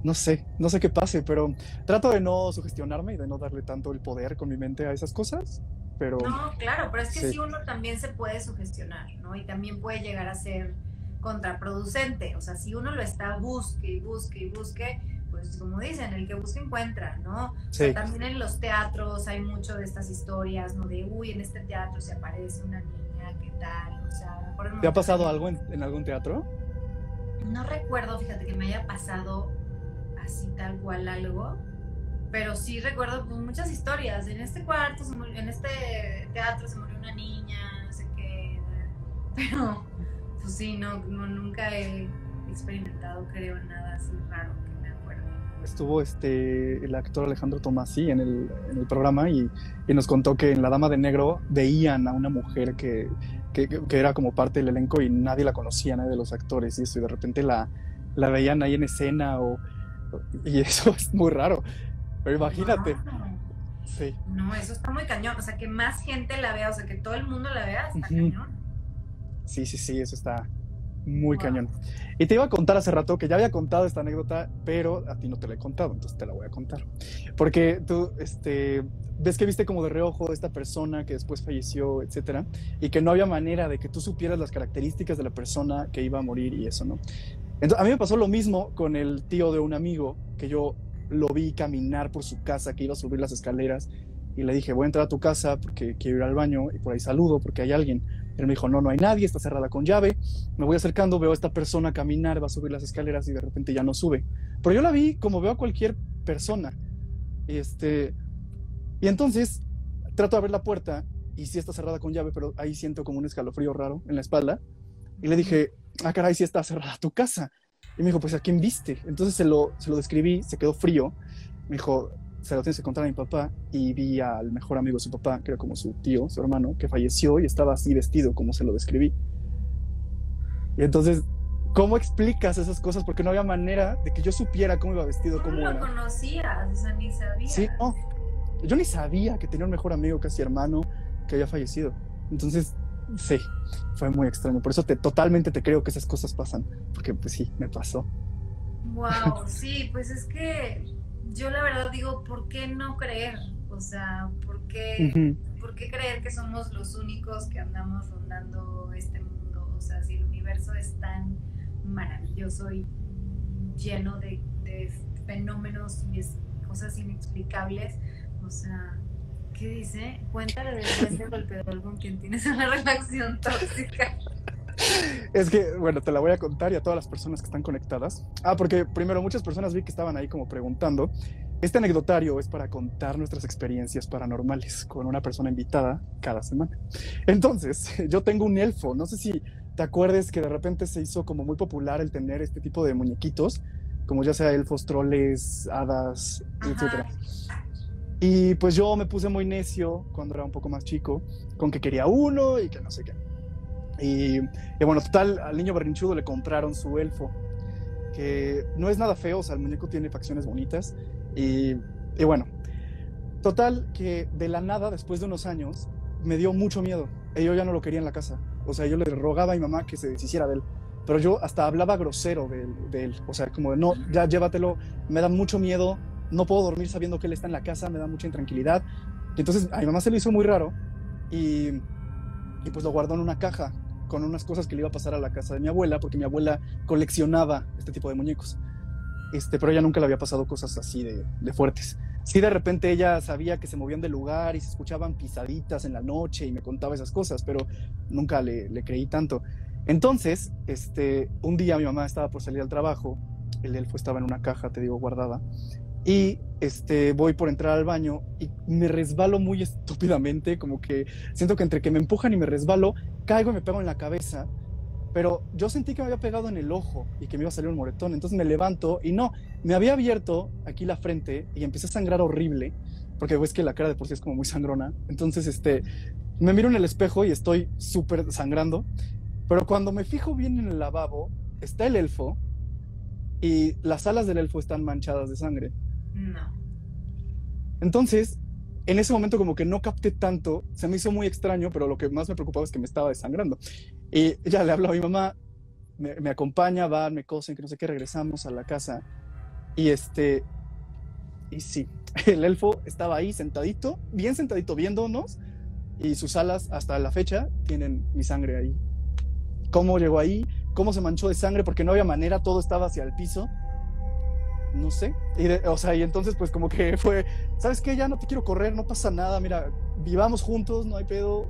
no sé, no sé qué pase, pero trato de no sugestionarme y de no darle tanto el poder con mi mente a esas cosas no, claro, pero es que sí. uno también se puede sugestionar, ¿no? Y también puede llegar a ser contraproducente, o sea, si uno lo está busque y busque y busque, pues como dicen, el que busca encuentra, ¿no? también en los teatros hay mucho de estas historias, ¿no? De, uy, en este teatro se aparece una niña, ¿qué tal? O sea, ¿Te ha pasado algo en algún teatro? No recuerdo, fíjate, que me haya pasado así tal cual algo, pero sí recuerdo pues, muchas historias. En este cuarto, en este teatro se murió una niña, no sé qué. Pero, pues sí, no, nunca he experimentado, creo, nada así raro que me acuerdo. Estuvo este, el actor Alejandro Tomasi en el, en el programa y, y, nos contó que en La Dama de Negro veían a una mujer que, que, que, era como parte del elenco y nadie la conocía, nadie de los actores y eso, y de repente la, la veían ahí en escena o, y eso es muy raro. Pero imagínate. Sí. No, eso está muy cañón. O sea, que más gente la vea, o sea, que todo el mundo la vea, está cañón. Sí, sí, sí, eso está muy cañón. Y te iba a contar hace rato que ya había contado esta anécdota, pero a ti no te la he contado, entonces te la voy a contar. Porque tú, este, ves que viste como de reojo esta persona que después falleció, etcétera, y que no había manera de que tú supieras las características de la persona que iba a morir y eso, ¿no? Entonces, a mí me pasó lo mismo con el tío de un amigo que yo lo vi caminar por su casa, que iba a subir las escaleras, y le dije, voy a entrar a tu casa porque quiero ir al baño, y por ahí saludo porque hay alguien. Él me dijo, no, no hay nadie, está cerrada con llave. Me voy acercando, veo a esta persona caminar, va a subir las escaleras y de repente ya no sube. Pero yo la vi como veo a cualquier persona. Este, y entonces trato de abrir la puerta y sí está cerrada con llave, pero ahí siento como un escalofrío raro en la espalda. Y le dije, ah, caray, sí está cerrada tu casa. Y me dijo, pues ¿a quién viste? Entonces se lo, se lo describí, se quedó frío. Me dijo, se lo tienes que contar a mi papá. Y vi al mejor amigo de su papá, que era como su tío, su hermano, que falleció y estaba así vestido como se lo describí. Y entonces ¿Cómo explicas esas cosas? Porque no había manera de que yo supiera cómo iba vestido, cómo lo conocías? O sea, ni sabía. Sí, no. Yo ni sabía que tenía un mejor amigo, casi hermano, que había fallecido. Entonces, sí, fue muy extraño. Por eso te, totalmente te creo que esas cosas pasan. Porque, pues sí, me pasó. Wow, sí, pues es que yo la verdad digo, ¿por qué no creer? O sea, ¿por qué, ¿por qué creer que somos los únicos que andamos rondando este mundo? O sea, si el universo es tan maravilloso y lleno de, fenómenos y cosas inexplicables. O sea, ¿qué dice? Cuéntale de golpeador con quien tienes una relación tóxica. Es que, bueno, te la voy a contar y a todas las personas que están conectadas. Ah, porque primero muchas personas vi que estaban ahí como preguntando. Este anecdotario es para contar nuestras experiencias paranormales con una persona invitada cada semana. Entonces, yo tengo un elfo. No sé si te acuerdes que de repente se hizo como muy popular el tener este tipo de muñequitos, como ya sea elfos, troles, hadas, etc. Y pues yo me puse muy necio cuando era un poco más chico, con que quería uno y que no sé qué. Y, bueno, total, al niño berrinchudo le compraron su elfo, que no es nada feo, o sea, el muñeco tiene facciones bonitas. Y, y bueno, total, que de la nada, después de unos años, me dio mucho miedo. Y yo ya no lo quería en la casa. O sea, yo le rogaba a mi mamá que se deshiciera de él. Pero yo hasta hablaba grosero de, él. O sea, como de, no, ya llévatelo, me da mucho miedo, no puedo dormir sabiendo que él está en la casa, me da mucha intranquilidad. Entonces a mi mamá se le hizo muy raro y, y pues lo guardó en una caja con unas cosas que le iba a pasar a la casa de mi abuela, porque mi abuela coleccionaba este tipo de muñecos. Este, pero ella nunca le había pasado cosas así de, de fuertes sí de repente ella sabía que se movían de lugar y se escuchaban pisaditas en la noche y me contaba esas cosas, pero nunca le, creí tanto. Entonces, este, un día mi mamá estaba por salir al trabajo, el elfo estaba en una caja, te digo, guardada, y este, voy por entrar al baño y me resbalo muy estúpidamente, como que siento que entre que me empujan y me resbalo, caigo y me pego en la cabeza pero yo sentí que me había pegado en el ojo y que me iba a salir un moretón. Entonces me levanto y no, me había abierto aquí la frente y empecé a sangrar horrible, porque ves que la cara de por sí es como muy sangrona. Entonces, este, me miro en el espejo y estoy súper sangrando. Pero cuando me fijo bien en el lavabo, está el elfo y las alas del elfo están manchadas de sangre. No. Entonces, en ese momento como que no capté tanto, se me hizo muy extraño, pero lo que más me preocupaba es que me estaba desangrando. Y ya le hablo a mi mamá, me, acompaña, va, me cosen, que no sé qué, regresamos a la casa. Y este, y sí, el elfo estaba ahí sentadito, bien sentadito viéndonos, y sus alas hasta la fecha tienen mi sangre ahí. ¿Cómo llegó ahí? ¿Cómo se manchó de sangre? Porque no había manera, todo estaba hacia el piso. No sé. Y o sea, y entonces pues como que fue, ¿sabes qué? Ya no te quiero correr, no pasa nada, mira, vivamos juntos, no hay pedo,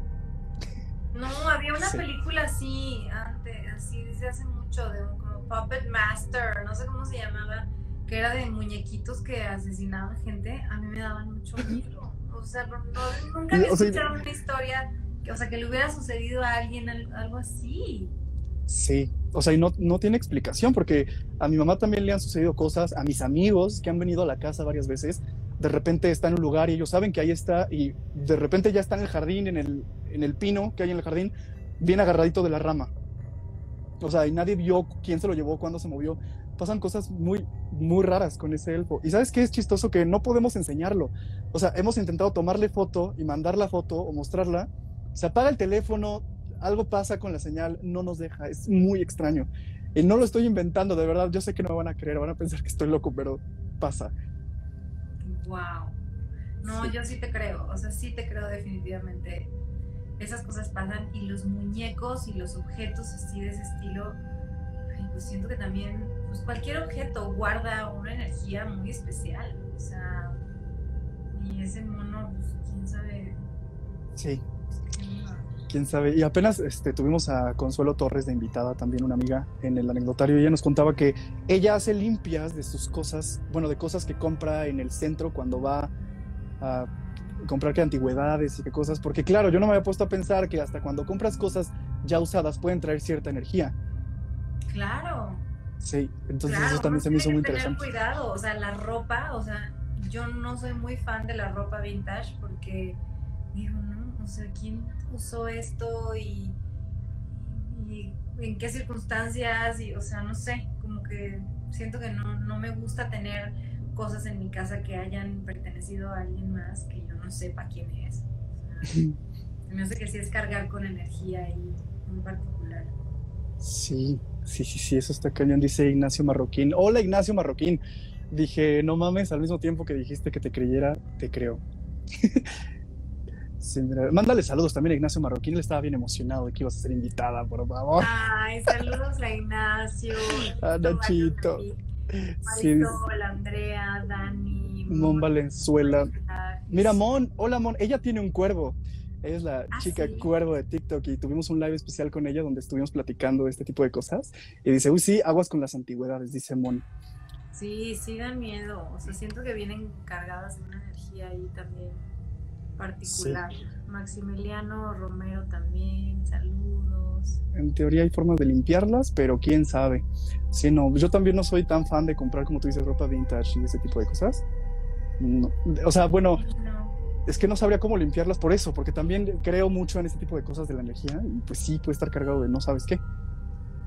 no, había una película así, antes, así desde hace mucho, de un como Puppet Master, no sé cómo se llamaba, que era de muñequitos que asesinaban gente. A mí me daban mucho miedo. O sea, no, nunca había escuchado una historia, que, o sea, que le hubiera sucedido a alguien algo así. Sí, o sea, y no, no tiene explicación, porque a mi mamá también le han sucedido cosas, a mis amigos que han venido a la casa varias veces, de repente está en un lugar y ellos saben que ahí está y de repente ya está en el jardín, en el, en el pino que hay en el jardín, bien agarradito de la rama. O sea, y nadie vio quién se lo llevó, cuándo se movió. Pasan cosas muy, muy raras con ese elfo. Y sabes qué es chistoso que no podemos enseñarlo. O sea, hemos intentado tomarle foto y mandar la foto o mostrarla. Se apaga el teléfono, algo pasa con la señal, no nos deja. Es muy extraño. Y no lo estoy inventando, de verdad. Yo sé que no me van a creer, van a pensar que estoy loco, pero pasa. Wow. No, yo sí te creo, o sea, sí te creo definitivamente. Esas cosas pasan y los muñecos y los objetos así de ese estilo, pues siento que también, pues cualquier objeto guarda una energía muy especial, o sea, y ese mono, pues quién sabe. Sí. Quién sabe. Y apenas este, tuvimos a Consuelo Torres de invitada, también una amiga, en el anecdotario, y ella nos contaba que ella hace limpias de sus cosas, bueno, de cosas que compra en el centro cuando va a comprar que antigüedades y qué cosas, porque claro, yo no me había puesto a pensar que hasta cuando compras cosas ya usadas pueden traer cierta energía. Claro. Sí, entonces eso también se me hizo muy interesante. Tener cuidado, o sea, la ropa, o sea, yo no soy muy fan de la ropa vintage porque digo, o sea, ¿quién usó esto y, y en qué circunstancias, y, o sea, no sé, como que siento que no, no me gusta tener cosas en mi casa que hayan pertenecido a alguien más que yo no sepa quién es. me hace que sí es cargar con energía ahí en particular. Sí, sí, sí, sí, eso está cañón, dice Ignacio Marroquín. Hola Ignacio Marroquín. Dije, no mames, al mismo tiempo que dijiste que te creyera, te creo. Mándale saludos también a Ignacio Marroquín, él estaba bien emocionado de que ibas a ser invitada, por favor. Ay, saludos a Ignacio. A Nachito. Marisol, Andrea, Dani. Mon Valenzuela. Mira, Mon, hola Mon, ella tiene un cuervo. Es la ah, chica cuervo de TikTok y tuvimos un live especial con ella donde estuvimos platicando de este tipo de cosas. Y dice, uy, sí, aguas con las antigüedades, dice Mon. Sí, sí dan miedo. O sea, siento que vienen cargadas de una energía ahí también particular. Maximiliano Romero también, saludos. En teoría hay formas de limpiarlas, pero quién sabe. Sí, no, yo también no soy tan fan de comprar, como tú dices, ropa vintage y ese tipo de cosas. O sea, bueno, es que no sabría cómo limpiarlas por eso, porque también creo mucho en ese tipo de cosas de la energía y pues sí puede estar cargado de no sabes qué.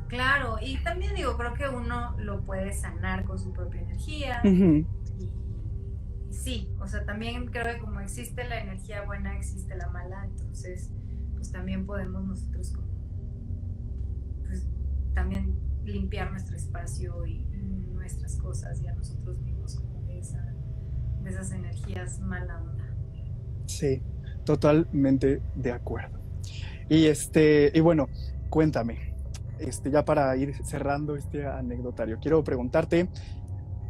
Claro, y también digo, creo que uno lo puede sanar con su propia energía sí, o sea, también creo que como existe la energía buena, existe la mala, entonces pues también podemos nosotros como, pues también limpiar nuestro espacio y nuestras cosas y a nosotros mismos como de, de esas energías mala. Sí, totalmente de acuerdo. Y este, y bueno, cuéntame, este, ya para ir cerrando este anecdotario, quiero preguntarte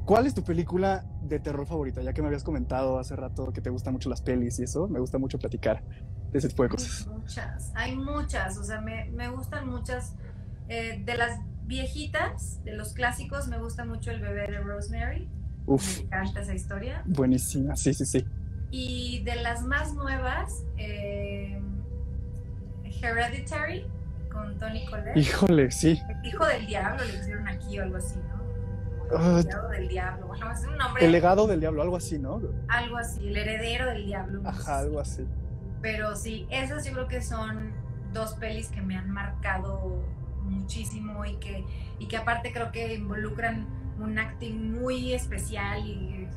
¿Cuál es tu película de terror favorita? Ya que me habías comentado hace rato que te gustan mucho las pelis y eso, me gusta mucho platicar de ese tipo de cosas. Muchas, hay muchas, o sea, me, me gustan muchas. Eh, de las viejitas, de los clásicos, me gusta mucho El bebé de Rosemary. Uf. Me encanta esa historia. Buenísima, sí, sí, sí. Y de las más nuevas, eh, Hereditary, con Tony Collette. Híjole, sí. El hijo del diablo le pusieron aquí o algo así, ¿no? El legado del diablo. es un nombre. El legado del diablo, algo así, ¿no? Algo así, el heredero del diablo. Ajá, algo así. Pero sí, esas yo creo que son dos pelis que me han marcado muchísimo y que, y que aparte creo que involucran un acting muy especial y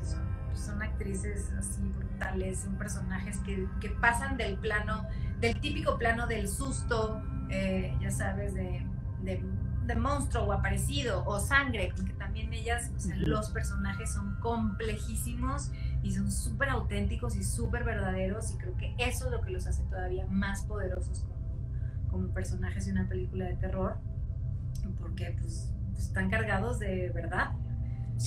son, actrices así brutales, son personajes que, que, pasan del plano, del típico plano del susto, eh, ya sabes, de, de de monstruo o aparecido o sangre, porque también ellas, los personajes son complejísimos y son súper auténticos y súper verdaderos y creo que eso es lo que los hace todavía más poderosos como, personajes de una película de terror, porque pues, están cargados de verdad.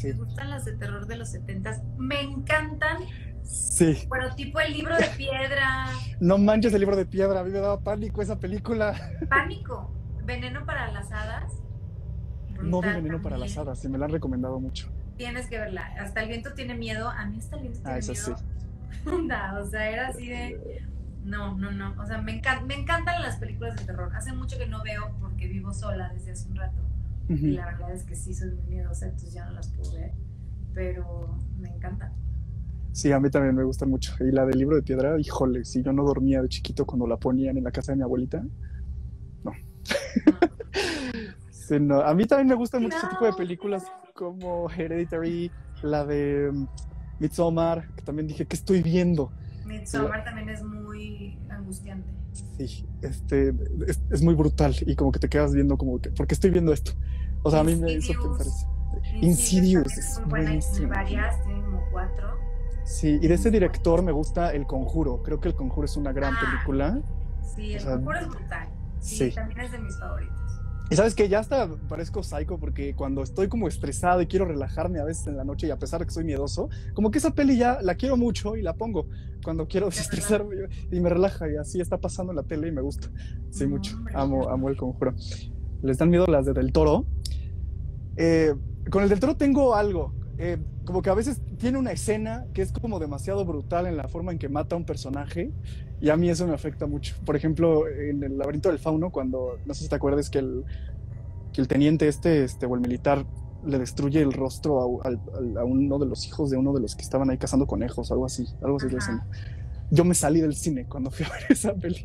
Me gustan las de terror de los 70 Me encantan. Sí. Bueno, tipo el libro de piedra. No manches el libro de piedra, a mí me daba pánico esa película. Pánico. Veneno para las hadas. No vi Veneno para las hadas, y me la han recomendado mucho. Tienes que verla. Hasta el viento tiene miedo. A mí hasta el viento ah, tiene ah, miedo. Sí. o sea, era así de. No, no, no. O sea, me, me encantan las películas de terror. Hace mucho que no veo porque vivo sola desde hace un rato. Y la verdad es que sí soy muy miedosa, entonces ya no las puedo ver. Pero me encantan. Sí, a mí también me gusta mucho. Y la del libro de piedra, híjole, si yo no dormía de chiquito cuando la ponían en la casa de mi abuelita, no. A mí también me gustan mucho ese tipo de películas como Hereditary, la de um, Midsommar, que también dije, ¿qué estoy viendo? Midsommar también es muy angustiante. Sí, este, es, muy brutal y como que te quedas viendo como que, ¿por qué estoy viendo esto? O sea, a mí me hizo pensar eso. Insidious, es buenísimo. varias, tiene como cuatro. Sí, y de ese director me gusta El Conjuro. Creo que El Conjuro es una gran ah, película. Sí, El Conjuro es brutal. Sí, también es de mis favoritos. Y sabes que ya hasta parezco psycho porque cuando estoy como estresado y quiero relajarme a veces en la noche y a pesar de que soy miedoso, como que esa peli ya la quiero mucho y la pongo cuando quiero desestresarme y me relaja y así está pasando en la tele y me gusta. Sí, mucho. Amo, amo el conjuro. ¿Les dan miedo las de Del Toro? Eh, con el Del Toro tengo algo. Eh, como que a veces tiene una escena que es como demasiado brutal en la forma en que mata a un personaje y a mí eso me afecta mucho. Por ejemplo, en el laberinto del fauno, cuando, no sé si te acuerdas que el, que el teniente este, este, o el militar le destruye el rostro a, a, uno de los hijos de uno de los que estaban ahí cazando conejos, algo así, algo así. Yo me salí del cine cuando fui a ver esa peli.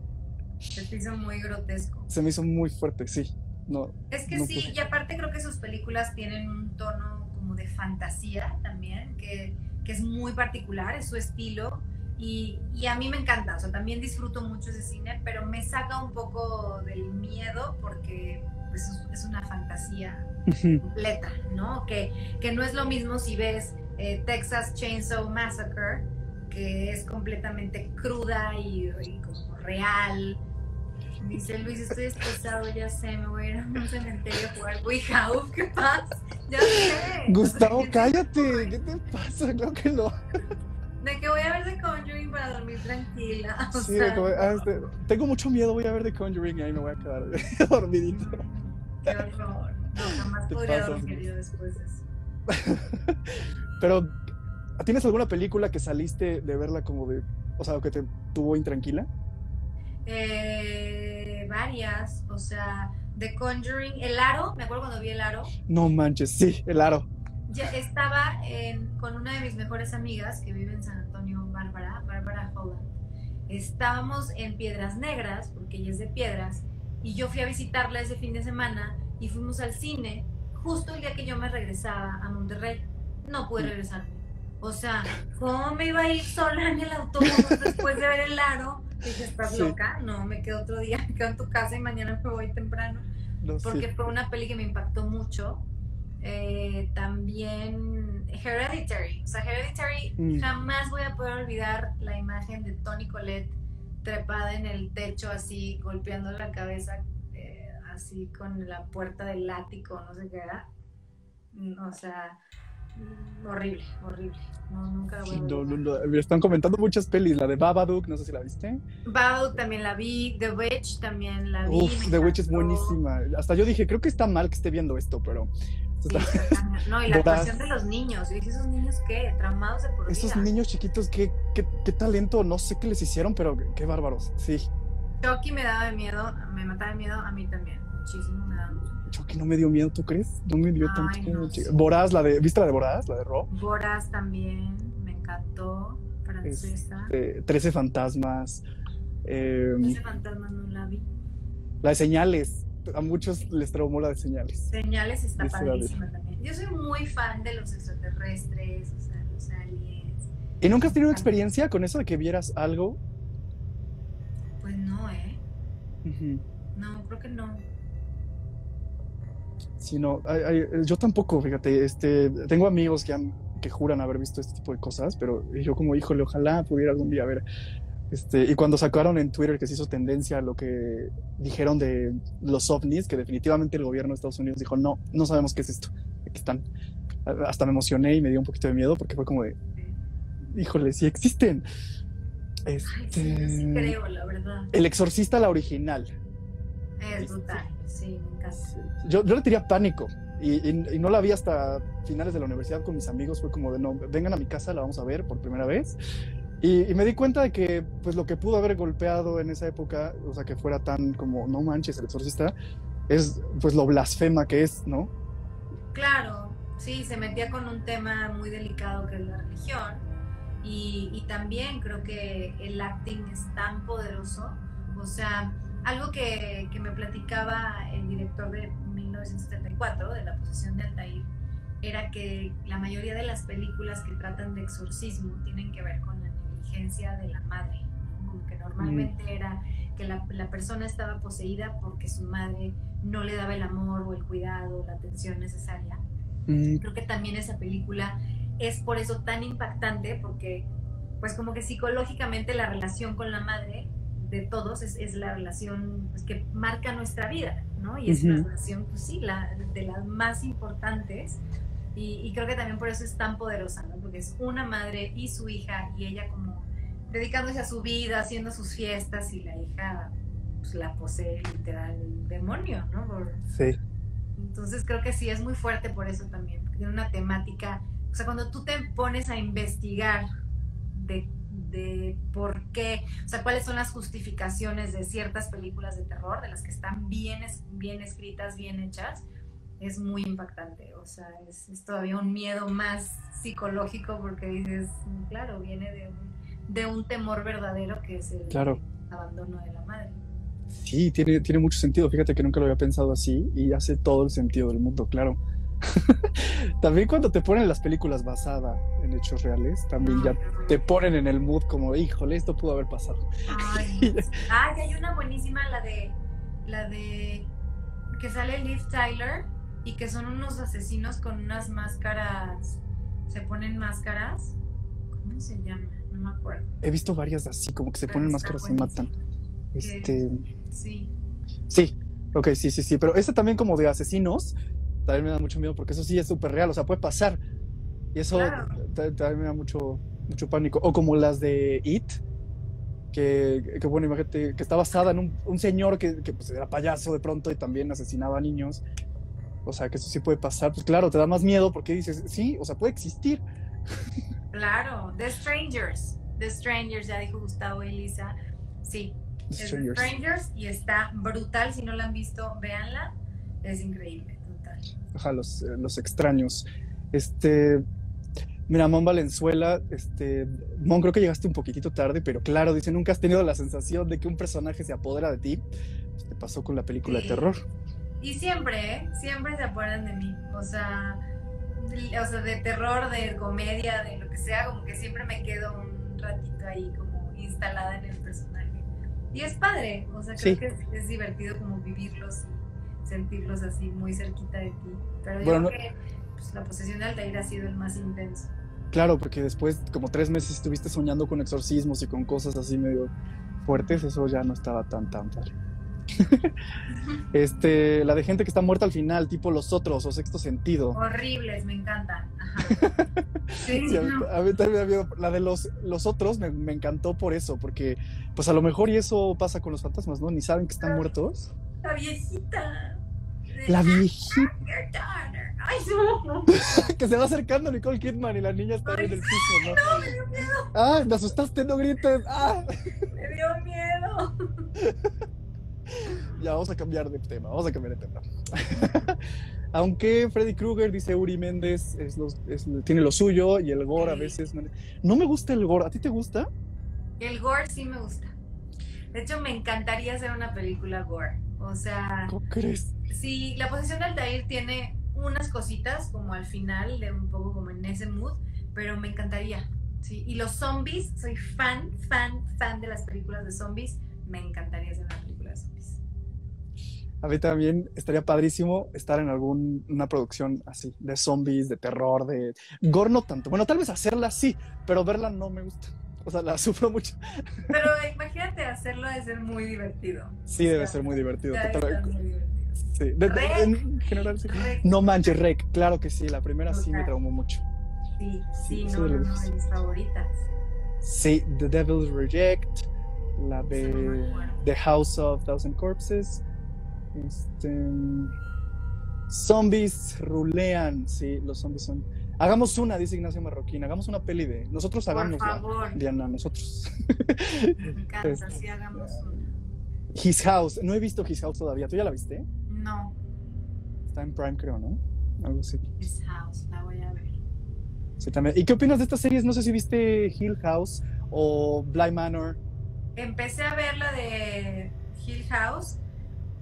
Se me hizo muy grotesco. Se me hizo muy fuerte, sí. no. Es que sí, y aparte creo que sus películas tienen un tono como de fantasía también, que, que es muy particular, es su estilo. Y, y, a mí me encanta, o sea, también disfruto mucho ese cine, pero me saca un poco del miedo porque pues, es una fantasía completa, ¿no? Que, que no es lo mismo si ves eh, Texas Chainsaw Massacre, que es completamente cruda y, como real. Dice Luis, estoy estresado, ya sé, me voy a ir a un cementerio a jugar Ouija. Uf, ¿qué pasa? Ya sé. Gustavo, cállate. ¿Qué te pasa? Creo que no. De que voy a ver The Conjuring para dormir tranquila. O sí, ah, este, tengo mucho miedo, voy a ver The Conjuring y ahí me voy a quedar dormidito. Qué horror. No, jamás podría dormir yo después de eso. Pero, ¿tienes alguna película que saliste de verla como de, o sea, que te tuvo intranquila? Eh, varias, o sea, The Conjuring, El Aro, me acuerdo cuando vi El Aro. No manches, sí, El Aro. Estaba con una de mis mejores amigas que vive en San Antonio, Bárbara, Bárbara Holland. Estábamos en Piedras Negras, porque ella es de Piedras, y yo fui a visitarla ese fin de semana y fuimos al cine justo el día que yo me regresaba a Monterrey no pude regresarme. O sea, ¿cómo me iba a ir sola en el autobús después de ver el aro? Dije, ¿estás loca? No, me quedo otro día, me quedo en tu casa y mañana me voy temprano. porque fue una peli que me impactó mucho. Eh, también Hereditary. O sea, Hereditary, mm. jamás voy a poder olvidar la imagen de Tony Colette trepada en el techo, así, golpeando la cabeza, eh, así con la puerta del ático, no sé qué era. Mm, o sea, horrible, horrible. No, nunca voy a no, están comentando muchas pelis. La de Babadook, no sé si la viste. Babadook también la vi. The Witch también la vi. Uf, The Witch es buenísima. Hasta yo dije, creo que está mal que esté viendo esto, pero. No, y la actuación de los niños. Yo dije, ¿esos niños qué? Traumados de por Esos niños chiquitos, ¿qué, qué, qué, talento. No sé qué les hicieron, pero qué bárbaros. Sí. Chucky me daba de miedo, me mataba de miedo a mí también. Muchísimo me daba mucho que no me dio miedo, ¿tú crees? No me dio tanto miedo. Boraz, la de, ¿viste la de Boraz? La de Rob. Boraz también, me encantó. Francesa. Este, Trece fantasmas. Eh, Trece fantasmas no la vi. La de señales. A muchos les traumó la de señales. Señales está padrísima también. Yo soy muy fan de los extraterrestres, o sea, los aliens. ¿Y nunca has tenido experiencia con eso de que vieras algo? Pues no, ¿eh? No, creo que no sino yo tampoco, fíjate, este, tengo amigos que, han, que juran haber visto este tipo de cosas, pero yo como, híjole, ojalá pudiera algún día ver. Este, y cuando sacaron en Twitter que se hizo tendencia lo que dijeron de los ovnis, que definitivamente el gobierno de Estados Unidos dijo, no, no sabemos qué es esto, aquí están. Hasta me emocioné y me dio un poquito de miedo porque fue como de, híjole, sí existen. Este, sí, creo, la verdad. El exorcista, la original. Es brutal. Sí, Yo, yo le tenía pánico y, no la vi hasta finales de la universidad con mis amigos. Fue como de, no, vengan a mi casa, la vamos a ver por primera vez. Y, me di cuenta de que pues lo que pudo haber golpeado en esa época, o sea, que fuera tan como, no manches, el exorcista, es pues lo blasfema que es, ¿no? Claro, sí, se metía con un tema muy delicado que es la religión. Y, y también creo que el acting es tan poderoso. O sea, algo que, que, me platicaba el director de 1974, de La posesión de Altair, era que la mayoría de las películas que tratan de exorcismo tienen que ver con la de la madre, ¿no? que normalmente mm. era que la, la, persona estaba poseída porque su madre no le daba el amor o el cuidado, la atención necesaria. Mm. Creo que también esa película es por eso tan impactante, porque pues como que psicológicamente la relación con la madre de todos es, es la relación pues, que marca nuestra vida, ¿no? Y es una relación, pues sí, la, de las más importantes. Y, y, creo que también por eso es tan poderosa, ¿no? Porque es una madre y su hija, y ella como dedicándose a su vida, haciendo sus fiestas, y la hija pues, la posee literal el demonio, ¿no? Sí. Entonces creo que sí, es muy fuerte por eso también, porque tiene una temática, o sea, cuando tú te pones a investigar de de por qué, o sea, cuáles son las justificaciones de ciertas películas de terror, de las que están bien, bien escritas, bien hechas, es muy impactante. O sea, es, todavía un miedo más psicológico porque dices, claro, viene de un, de un temor verdadero que es el abandono de la madre. Sí, tiene, tiene mucho sentido. Fíjate que nunca lo había pensado así y hace todo el sentido del mundo, claro. también cuando te ponen las películas basadas en hechos reales, también ya te ponen en el mood como, híjole, esto pudo haber pasado. Ay, hay una buenísima, la de, la de que sale Liv Tyler y que son unos asesinos con unas máscaras, se ponen máscaras, ¿cómo se llama? No me acuerdo. He visto varias así, como que se ponen máscaras y matan. Este... Sí. Sí, ok, sí, sí, sí, pero esta también como de asesinos, también me da mucho miedo porque eso sí es súper real, o sea, puede pasar. Y eso también me da mucho, mucho pánico. O como las de It, que, que bueno, imagínate, que está basada en un, un señor que, que pues, era payaso de pronto y también asesinaba a niños. O sea, que eso sí puede pasar. Pues claro, te da más miedo porque dices, sí, o sea, puede existir. Claro, The Strangers. The Strangers, ya dijo Gustavo y Elisa. Sí, The Strangers. Y está brutal. Si no la han visto, véanla. Es increíble, total. Ajá, los, eh, los extraños. Este, Mira, Mon Valenzuela, este, Mon, creo que llegaste un poquitito tarde, pero claro, dice, nunca has tenido la sensación de que un personaje se apodera de ti. Pues te pasó con la película de terror. Y siempre, ¿eh? Siempre se acuerdan de mí. O sea, o sea, de terror, de comedia, de lo que sea, como que siempre me quedo un ratito ahí como instalada en el personaje. Y es padre, o sea, creo que es, divertido como vivirlos y sentirlos así muy cerquita de ti. Pero yo creo que pues, la posesión de Altair ha sido el más intenso. Claro, porque después, como tres meses estuviste soñando con exorcismos y con cosas así medio fuertes, eso ya no estaba tan, tan padre. este, la de gente que está muerta al final, tipo los otros o sexto sentido. Horribles, me encantan. Sí, a, mí, también la de los, los otros me, me, encantó por eso, porque pues a lo mejor y eso pasa con los fantasmas, ¿no? Ni saben que están muertos. La viejita. La viejita. que se va acercando Nicole Kidman y la niña está en el piso, ¿no? No, me dio miedo. Ah, me asustaste, no grites. Ah. Me dio miedo. ya, vamos a cambiar de tema, vamos a cambiar de tema. Aunque Freddy Krueger, dice Uri Méndez, es tiene lo suyo y el gore a veces... No me gusta el gore, ¿a ti te gusta? El gore sí me gusta. De hecho, me encantaría hacer una película gore. O sea... ¿Cómo crees? Sí, la posición de Altair tiene unas cositas como al final, de un poco como en ese mood, pero me encantaría. Sí. Y los zombies, soy fan, fan, fan de las películas de zombies. Me encantaría hacer una película. A mí también estaría padrísimo estar en alguna producción así, de zombies, de terror, de... Gore no tanto. Bueno, tal vez hacerla sí, pero verla no me gusta. O sea, la sufro mucho. Pero imagínate hacerlo debe ser muy divertido. Sí, debe ser muy divertido. Muy divertido. Sí, en general sí. No manches, Rec, claro que sí, la primera sí me traumó mucho. Sí, sí, no, no, no, de mis favoritas. Sí, The Devil's Reject, la de The House of Thousand Corpses. Este, zombies rulean, sí, los zombies son. Hagamos una, dice Ignacio Marroquín, hagamos una peli de. Nosotros hagamos. Por favor. Diana, nosotros. Me encanta, este, sí, hagamos una. His House, no he visto His House todavía, ¿tú ya la viste? No. Está en Prime, creo, ¿no? Algo así. His House, la voy a ver. Sí, también. ¿Y qué opinas de estas series? No sé si viste Hill House o Bly Manor. Empecé a ver la de Hill House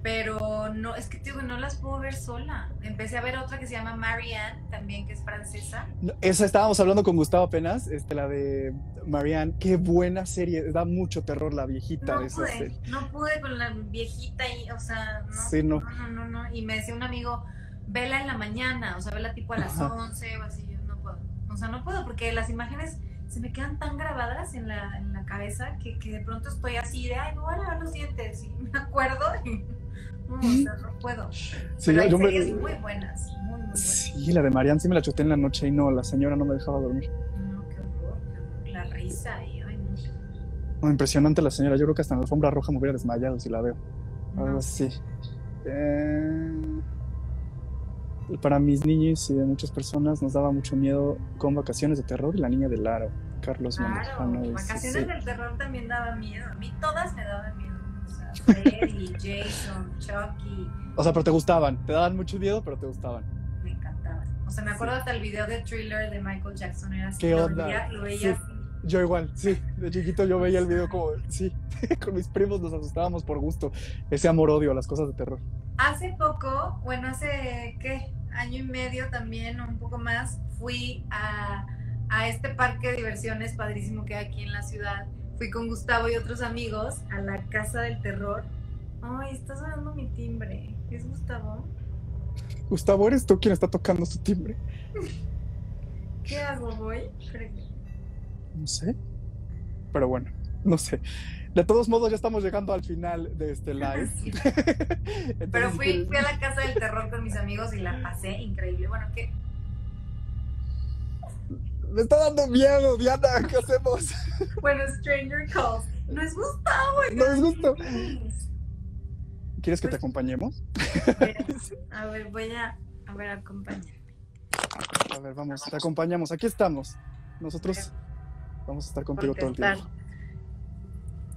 pero no, es que digo, no las puedo ver sola. Empecé a ver otra que se llama Marianne, también que es francesa. esa estábamos hablando con Gustavo apenas, este, la de Marianne. Qué buena serie, da mucho terror la viejita no de esa pude, serie. No pude con la viejita y, o sea, no, sí, no. no. no, no, Y me decía un amigo, vela en la mañana, o sea, vela tipo a las 11 o así. Yo no puedo. O sea, no puedo porque las imágenes se me quedan tan grabadas en la, en la cabeza que, que de pronto estoy así de, ay, me voy a lavar los dientes. Y me acuerdo y no, o sea, no puedo. Sí, hay yo series me... muy buenas, muy, muy buenas. Sí, la de Marianne sí me la chuté en la noche y no, la señora no me dejaba dormir. No, qué horror, la risa y ay, no. no. Impresionante la señora, yo creo que hasta en la alfombra roja me hubiera desmayado si la veo. Algo así. Eh... Para mis niños y de muchas personas nos daba mucho miedo con Vacaciones de Terror y La Niña del Aro. Carlos claro, Vacaciones sí. del Terror también daba miedo. A mí todas me daban miedo. Freddy, Jason, Chucky. O sea, pero te gustaban. Te daban mucho miedo, pero te gustaban. Me encantaban. O sea, me acuerdo sí. hasta el video de thriller de Michael Jackson. Era así, ¿Qué onda? lo veía sí. Yo igual, sí. De chiquito yo veía el video como, sí, con mis primos nos asustábamos por gusto. Ese amor-odio a las cosas de terror. Hace poco, bueno, hace, ¿qué? Año y medio también, un poco más, fui a, a este parque de diversiones padrísimo que hay aquí en la ciudad. Fui con Gustavo y otros amigos a la Casa del Terror. Ay, está sonando mi timbre. ¿Es Gustavo? Gustavo, ¿eres tú quien está tocando su timbre? ¿Qué hago? ¿Voy? No sé. Pero bueno, no sé. De todos modos, ya estamos llegando al final de este live. Pero fui, fui, a la casa del terror con mis amigos y la pasé increíble. Bueno, ¿qué? Me está dando miedo, Diana. ¿Qué hacemos? Bueno, Stranger Calls. No es Gustavo. No es Gustavo. ¿Quieres que te pues, acompañemos? A ver, voy a, a ver, acompañarme. A ver, vamos, te acompañamos. Aquí estamos. Nosotros vamos a estar contigo todo el tiempo.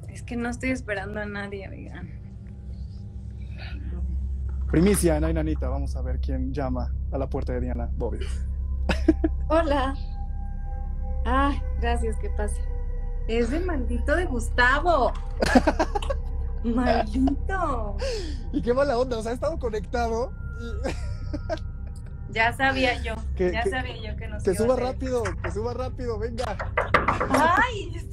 Es que no estoy esperando a nadie, oigan. Primicia, Nainanita. Vamos a ver quién llama a la puerta de Diana Bobby. Hola. Ah, gracias, que pase. Es de maldito de Gustavo. maldito. Y qué mala onda, o sea, ha estado conectado Ya sabía yo, ya sabía yo que no Que suba rápido, que suba rápido, venga. Ay.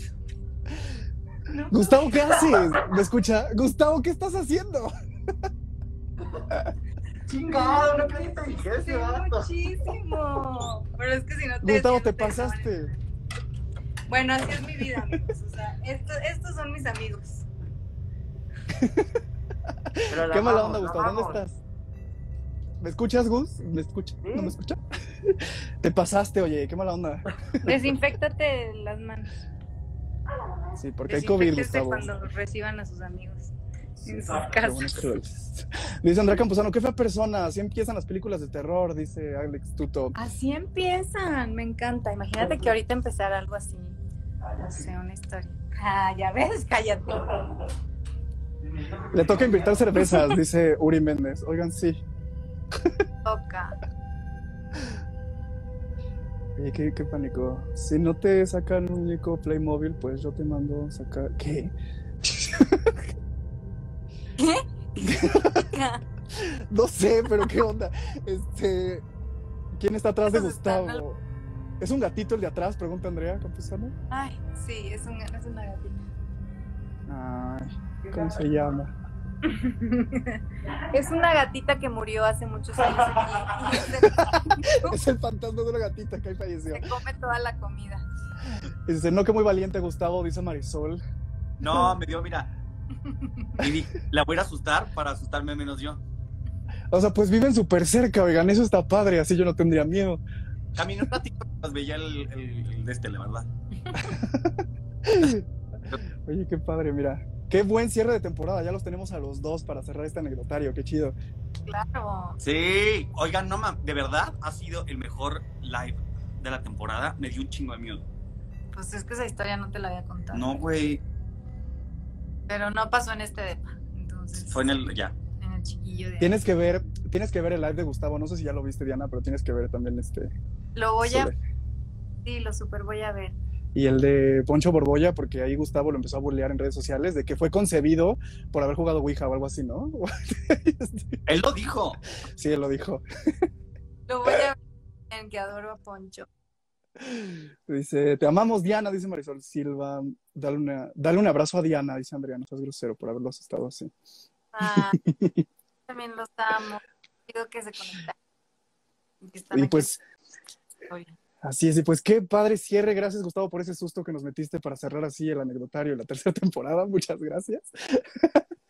Gustavo, ¿qué haces? ¿Me escucha? Gustavo, ¿qué estás haciendo? Chingado, no creí ese muchísimo. Pero es que si no te Gustavo, te pasaste. Bueno, así es mi vida, amigos. O sea, estos son mis amigos. Qué mala onda, Gustavo. ¿Dónde estás? ¿Me escuchas, Gus? ¿Me escucha? ¿No me escucha? Te pasaste, oye, qué mala onda. Desinfectate las manos. Sí, porque hay COVID, Gustavo. cuando reciban a sus amigos en sus casas. Dice Andrea Campuzano, qué fea persona, así empiezan las películas de terror, dice Alex Tuto. Así empiezan, me encanta. Imagínate que ahorita empezara algo así. No sé, una historia. Ah, ya ves, cállate. Le toca invitar cervezas, dice Uri Méndez. Oigan, sí. Toca. Oye, ¿qué, qué pánico. Si no te sacan un único Playmobil, pues yo te mando sacar. ¿Qué? ¿Qué? no sé, pero qué onda. Este. ¿Quién está atrás de Gustavo? ¿Es un gatito el de atrás? Pregunta Andrea Campuzano. Ay, sí, es, un, es una gatita. Ay, ¿cómo se llama? es una gatita que murió hace muchos años es el fantasma de una gatita que ahí falleció. Se come toda la comida. Dice, no que muy valiente Gustavo, dice Marisol. No, me dio, mira. Y la voy a asustar para asustarme menos yo. O sea, pues viven súper cerca, oigan, eso está padre, así yo no tendría miedo. Caminé un ratito más veía el, el de este, la verdad. Oye, qué padre, mira. Qué buen cierre de temporada, ya los tenemos a los dos para cerrar este anecdotario, qué chido. Claro. Sí, oigan, no de verdad ha sido el mejor live de la temporada, me dio un chingo de miedo. Pues es que esa historia no te la había contado. No, güey. Pero no pasó en este depa, entonces. Fue en el, ya. En el chiquillo de Tienes que ver, tienes que ver el live de Gustavo, no sé si ya lo viste Diana, pero tienes que ver también este. Lo voy a... Sí, lo super voy a ver y el de Poncho Borbolla, porque ahí Gustavo lo empezó a burlear en redes sociales, de que fue concebido por haber jugado Ouija o algo así, ¿no? él lo dijo. Sí, él lo dijo. Lo voy a ver, que adoro a Poncho. Dice, te amamos Diana, dice Marisol Silva. Dale, una, dale un abrazo a Diana, dice Andrea, no seas grosero por haberlos estado así. Ah, también los amo. Pido que se conecten. Y pues, Así es, y pues qué padre cierre. Gracias, Gustavo, por ese susto que nos metiste para cerrar así el anecdotario de la tercera temporada. Muchas gracias.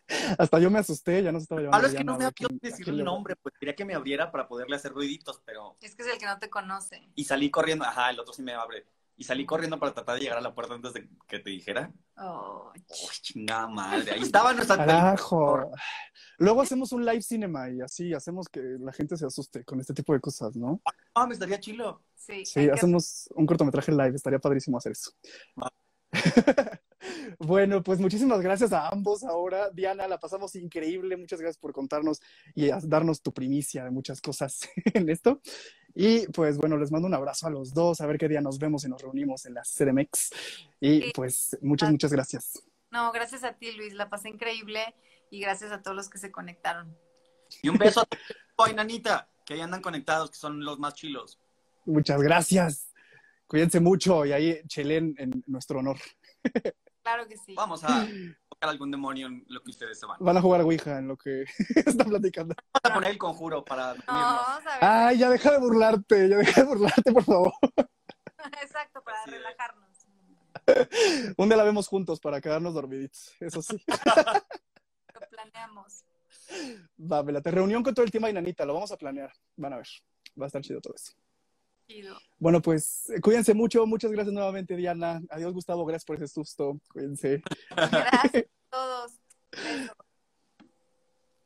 Hasta yo me asusté, ya no se estaba llevando. es que no me había decir el nombre, pues quería que me abriera para poderle hacer ruiditos, pero. Es que es el que no te conoce. Y salí corriendo, ajá, el otro sí me abre. Y salí corriendo para tratar de llegar a la puerta antes de que te dijera. Oh, chingada madre. Ahí estaba nuestra. Carajo. Luego hacemos un live cinema y así hacemos que la gente se asuste con este tipo de cosas, ¿no? Ah, me estaría chilo. Sí. Sí, hacemos un cortometraje live, estaría padrísimo hacer eso. Ah. bueno, pues muchísimas gracias a ambos ahora. Diana, la pasamos increíble. Muchas gracias por contarnos y darnos tu primicia de muchas cosas en esto. Y pues bueno, les mando un abrazo a los dos, a ver qué día nos vemos y nos reunimos en la CDMX. Y pues muchas, muchas gracias. No, gracias a ti, Luis, la pasé increíble y gracias a todos los que se conectaron. Y un beso a todos, Nanita, que ahí andan conectados, que son los más chilos. Muchas gracias. Cuídense mucho y ahí chelen en nuestro honor. Claro que sí. Vamos a tocar algún demonio en lo que ustedes se van. Van a jugar Ouija en lo que están platicando. Vamos a poner el conjuro para no, a Ay, ya deja de burlarte, ya deja de burlarte, por favor. Exacto, para relajarnos. Un día la vemos juntos para quedarnos dormiditos, eso sí. Lo planeamos. Va, te reunión con todo el tema Inanita, lo vamos a planear. Van a ver, va a estar chido todo eso. Bueno, pues cuídense mucho. Muchas gracias nuevamente, Diana. Adiós, Gustavo. Gracias por ese susto. Cuídense. Gracias a todos.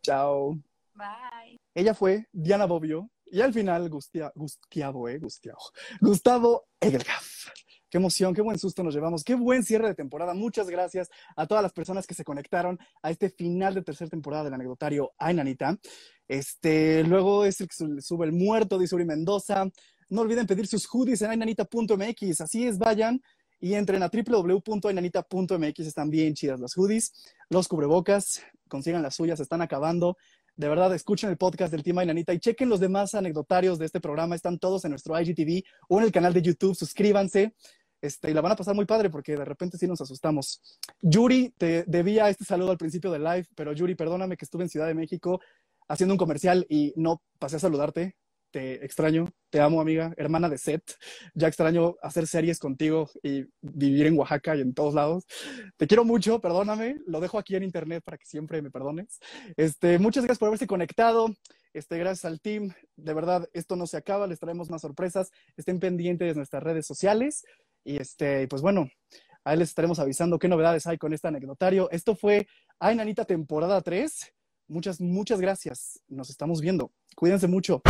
Chao. Bye. Ella fue Diana Bobbio y al final Gustia, Gustiavo, eh, Gustiavo. Gustavo Egelgaf. Qué emoción, qué buen susto nos llevamos, qué buen cierre de temporada. Muchas gracias a todas las personas que se conectaron a este final de tercera temporada del anecdotario Ay Nanita. Este, luego es el que sube el muerto, dice Uri Mendoza. No olviden pedir sus hoodies en ainanita.mx. Así es, vayan y entren a www.ainanita.mx. Están bien chidas las hoodies, los cubrebocas, consigan las suyas, están acabando. De verdad, escuchen el podcast del Team Ainanita y chequen los demás anecdotarios de este programa. Están todos en nuestro IGTV o en el canal de YouTube. Suscríbanse. Este, y la van a pasar muy padre porque de repente sí nos asustamos. Yuri, te debía este saludo al principio del live, pero Yuri, perdóname que estuve en Ciudad de México haciendo un comercial y no pasé a saludarte te extraño, te amo amiga, hermana de Seth, ya extraño hacer series contigo y vivir en Oaxaca y en todos lados. Te quiero mucho, perdóname, lo dejo aquí en internet para que siempre me perdones. Este, muchas gracias por haberse conectado. Este, gracias al team. De verdad, esto no se acaba, les traemos más sorpresas. Estén pendientes de nuestras redes sociales y este, pues bueno, ahí les estaremos avisando qué novedades hay con este anecdotario. Esto fue Ay Nanita temporada 3. Muchas, muchas gracias. Nos estamos viendo. Cuídense mucho.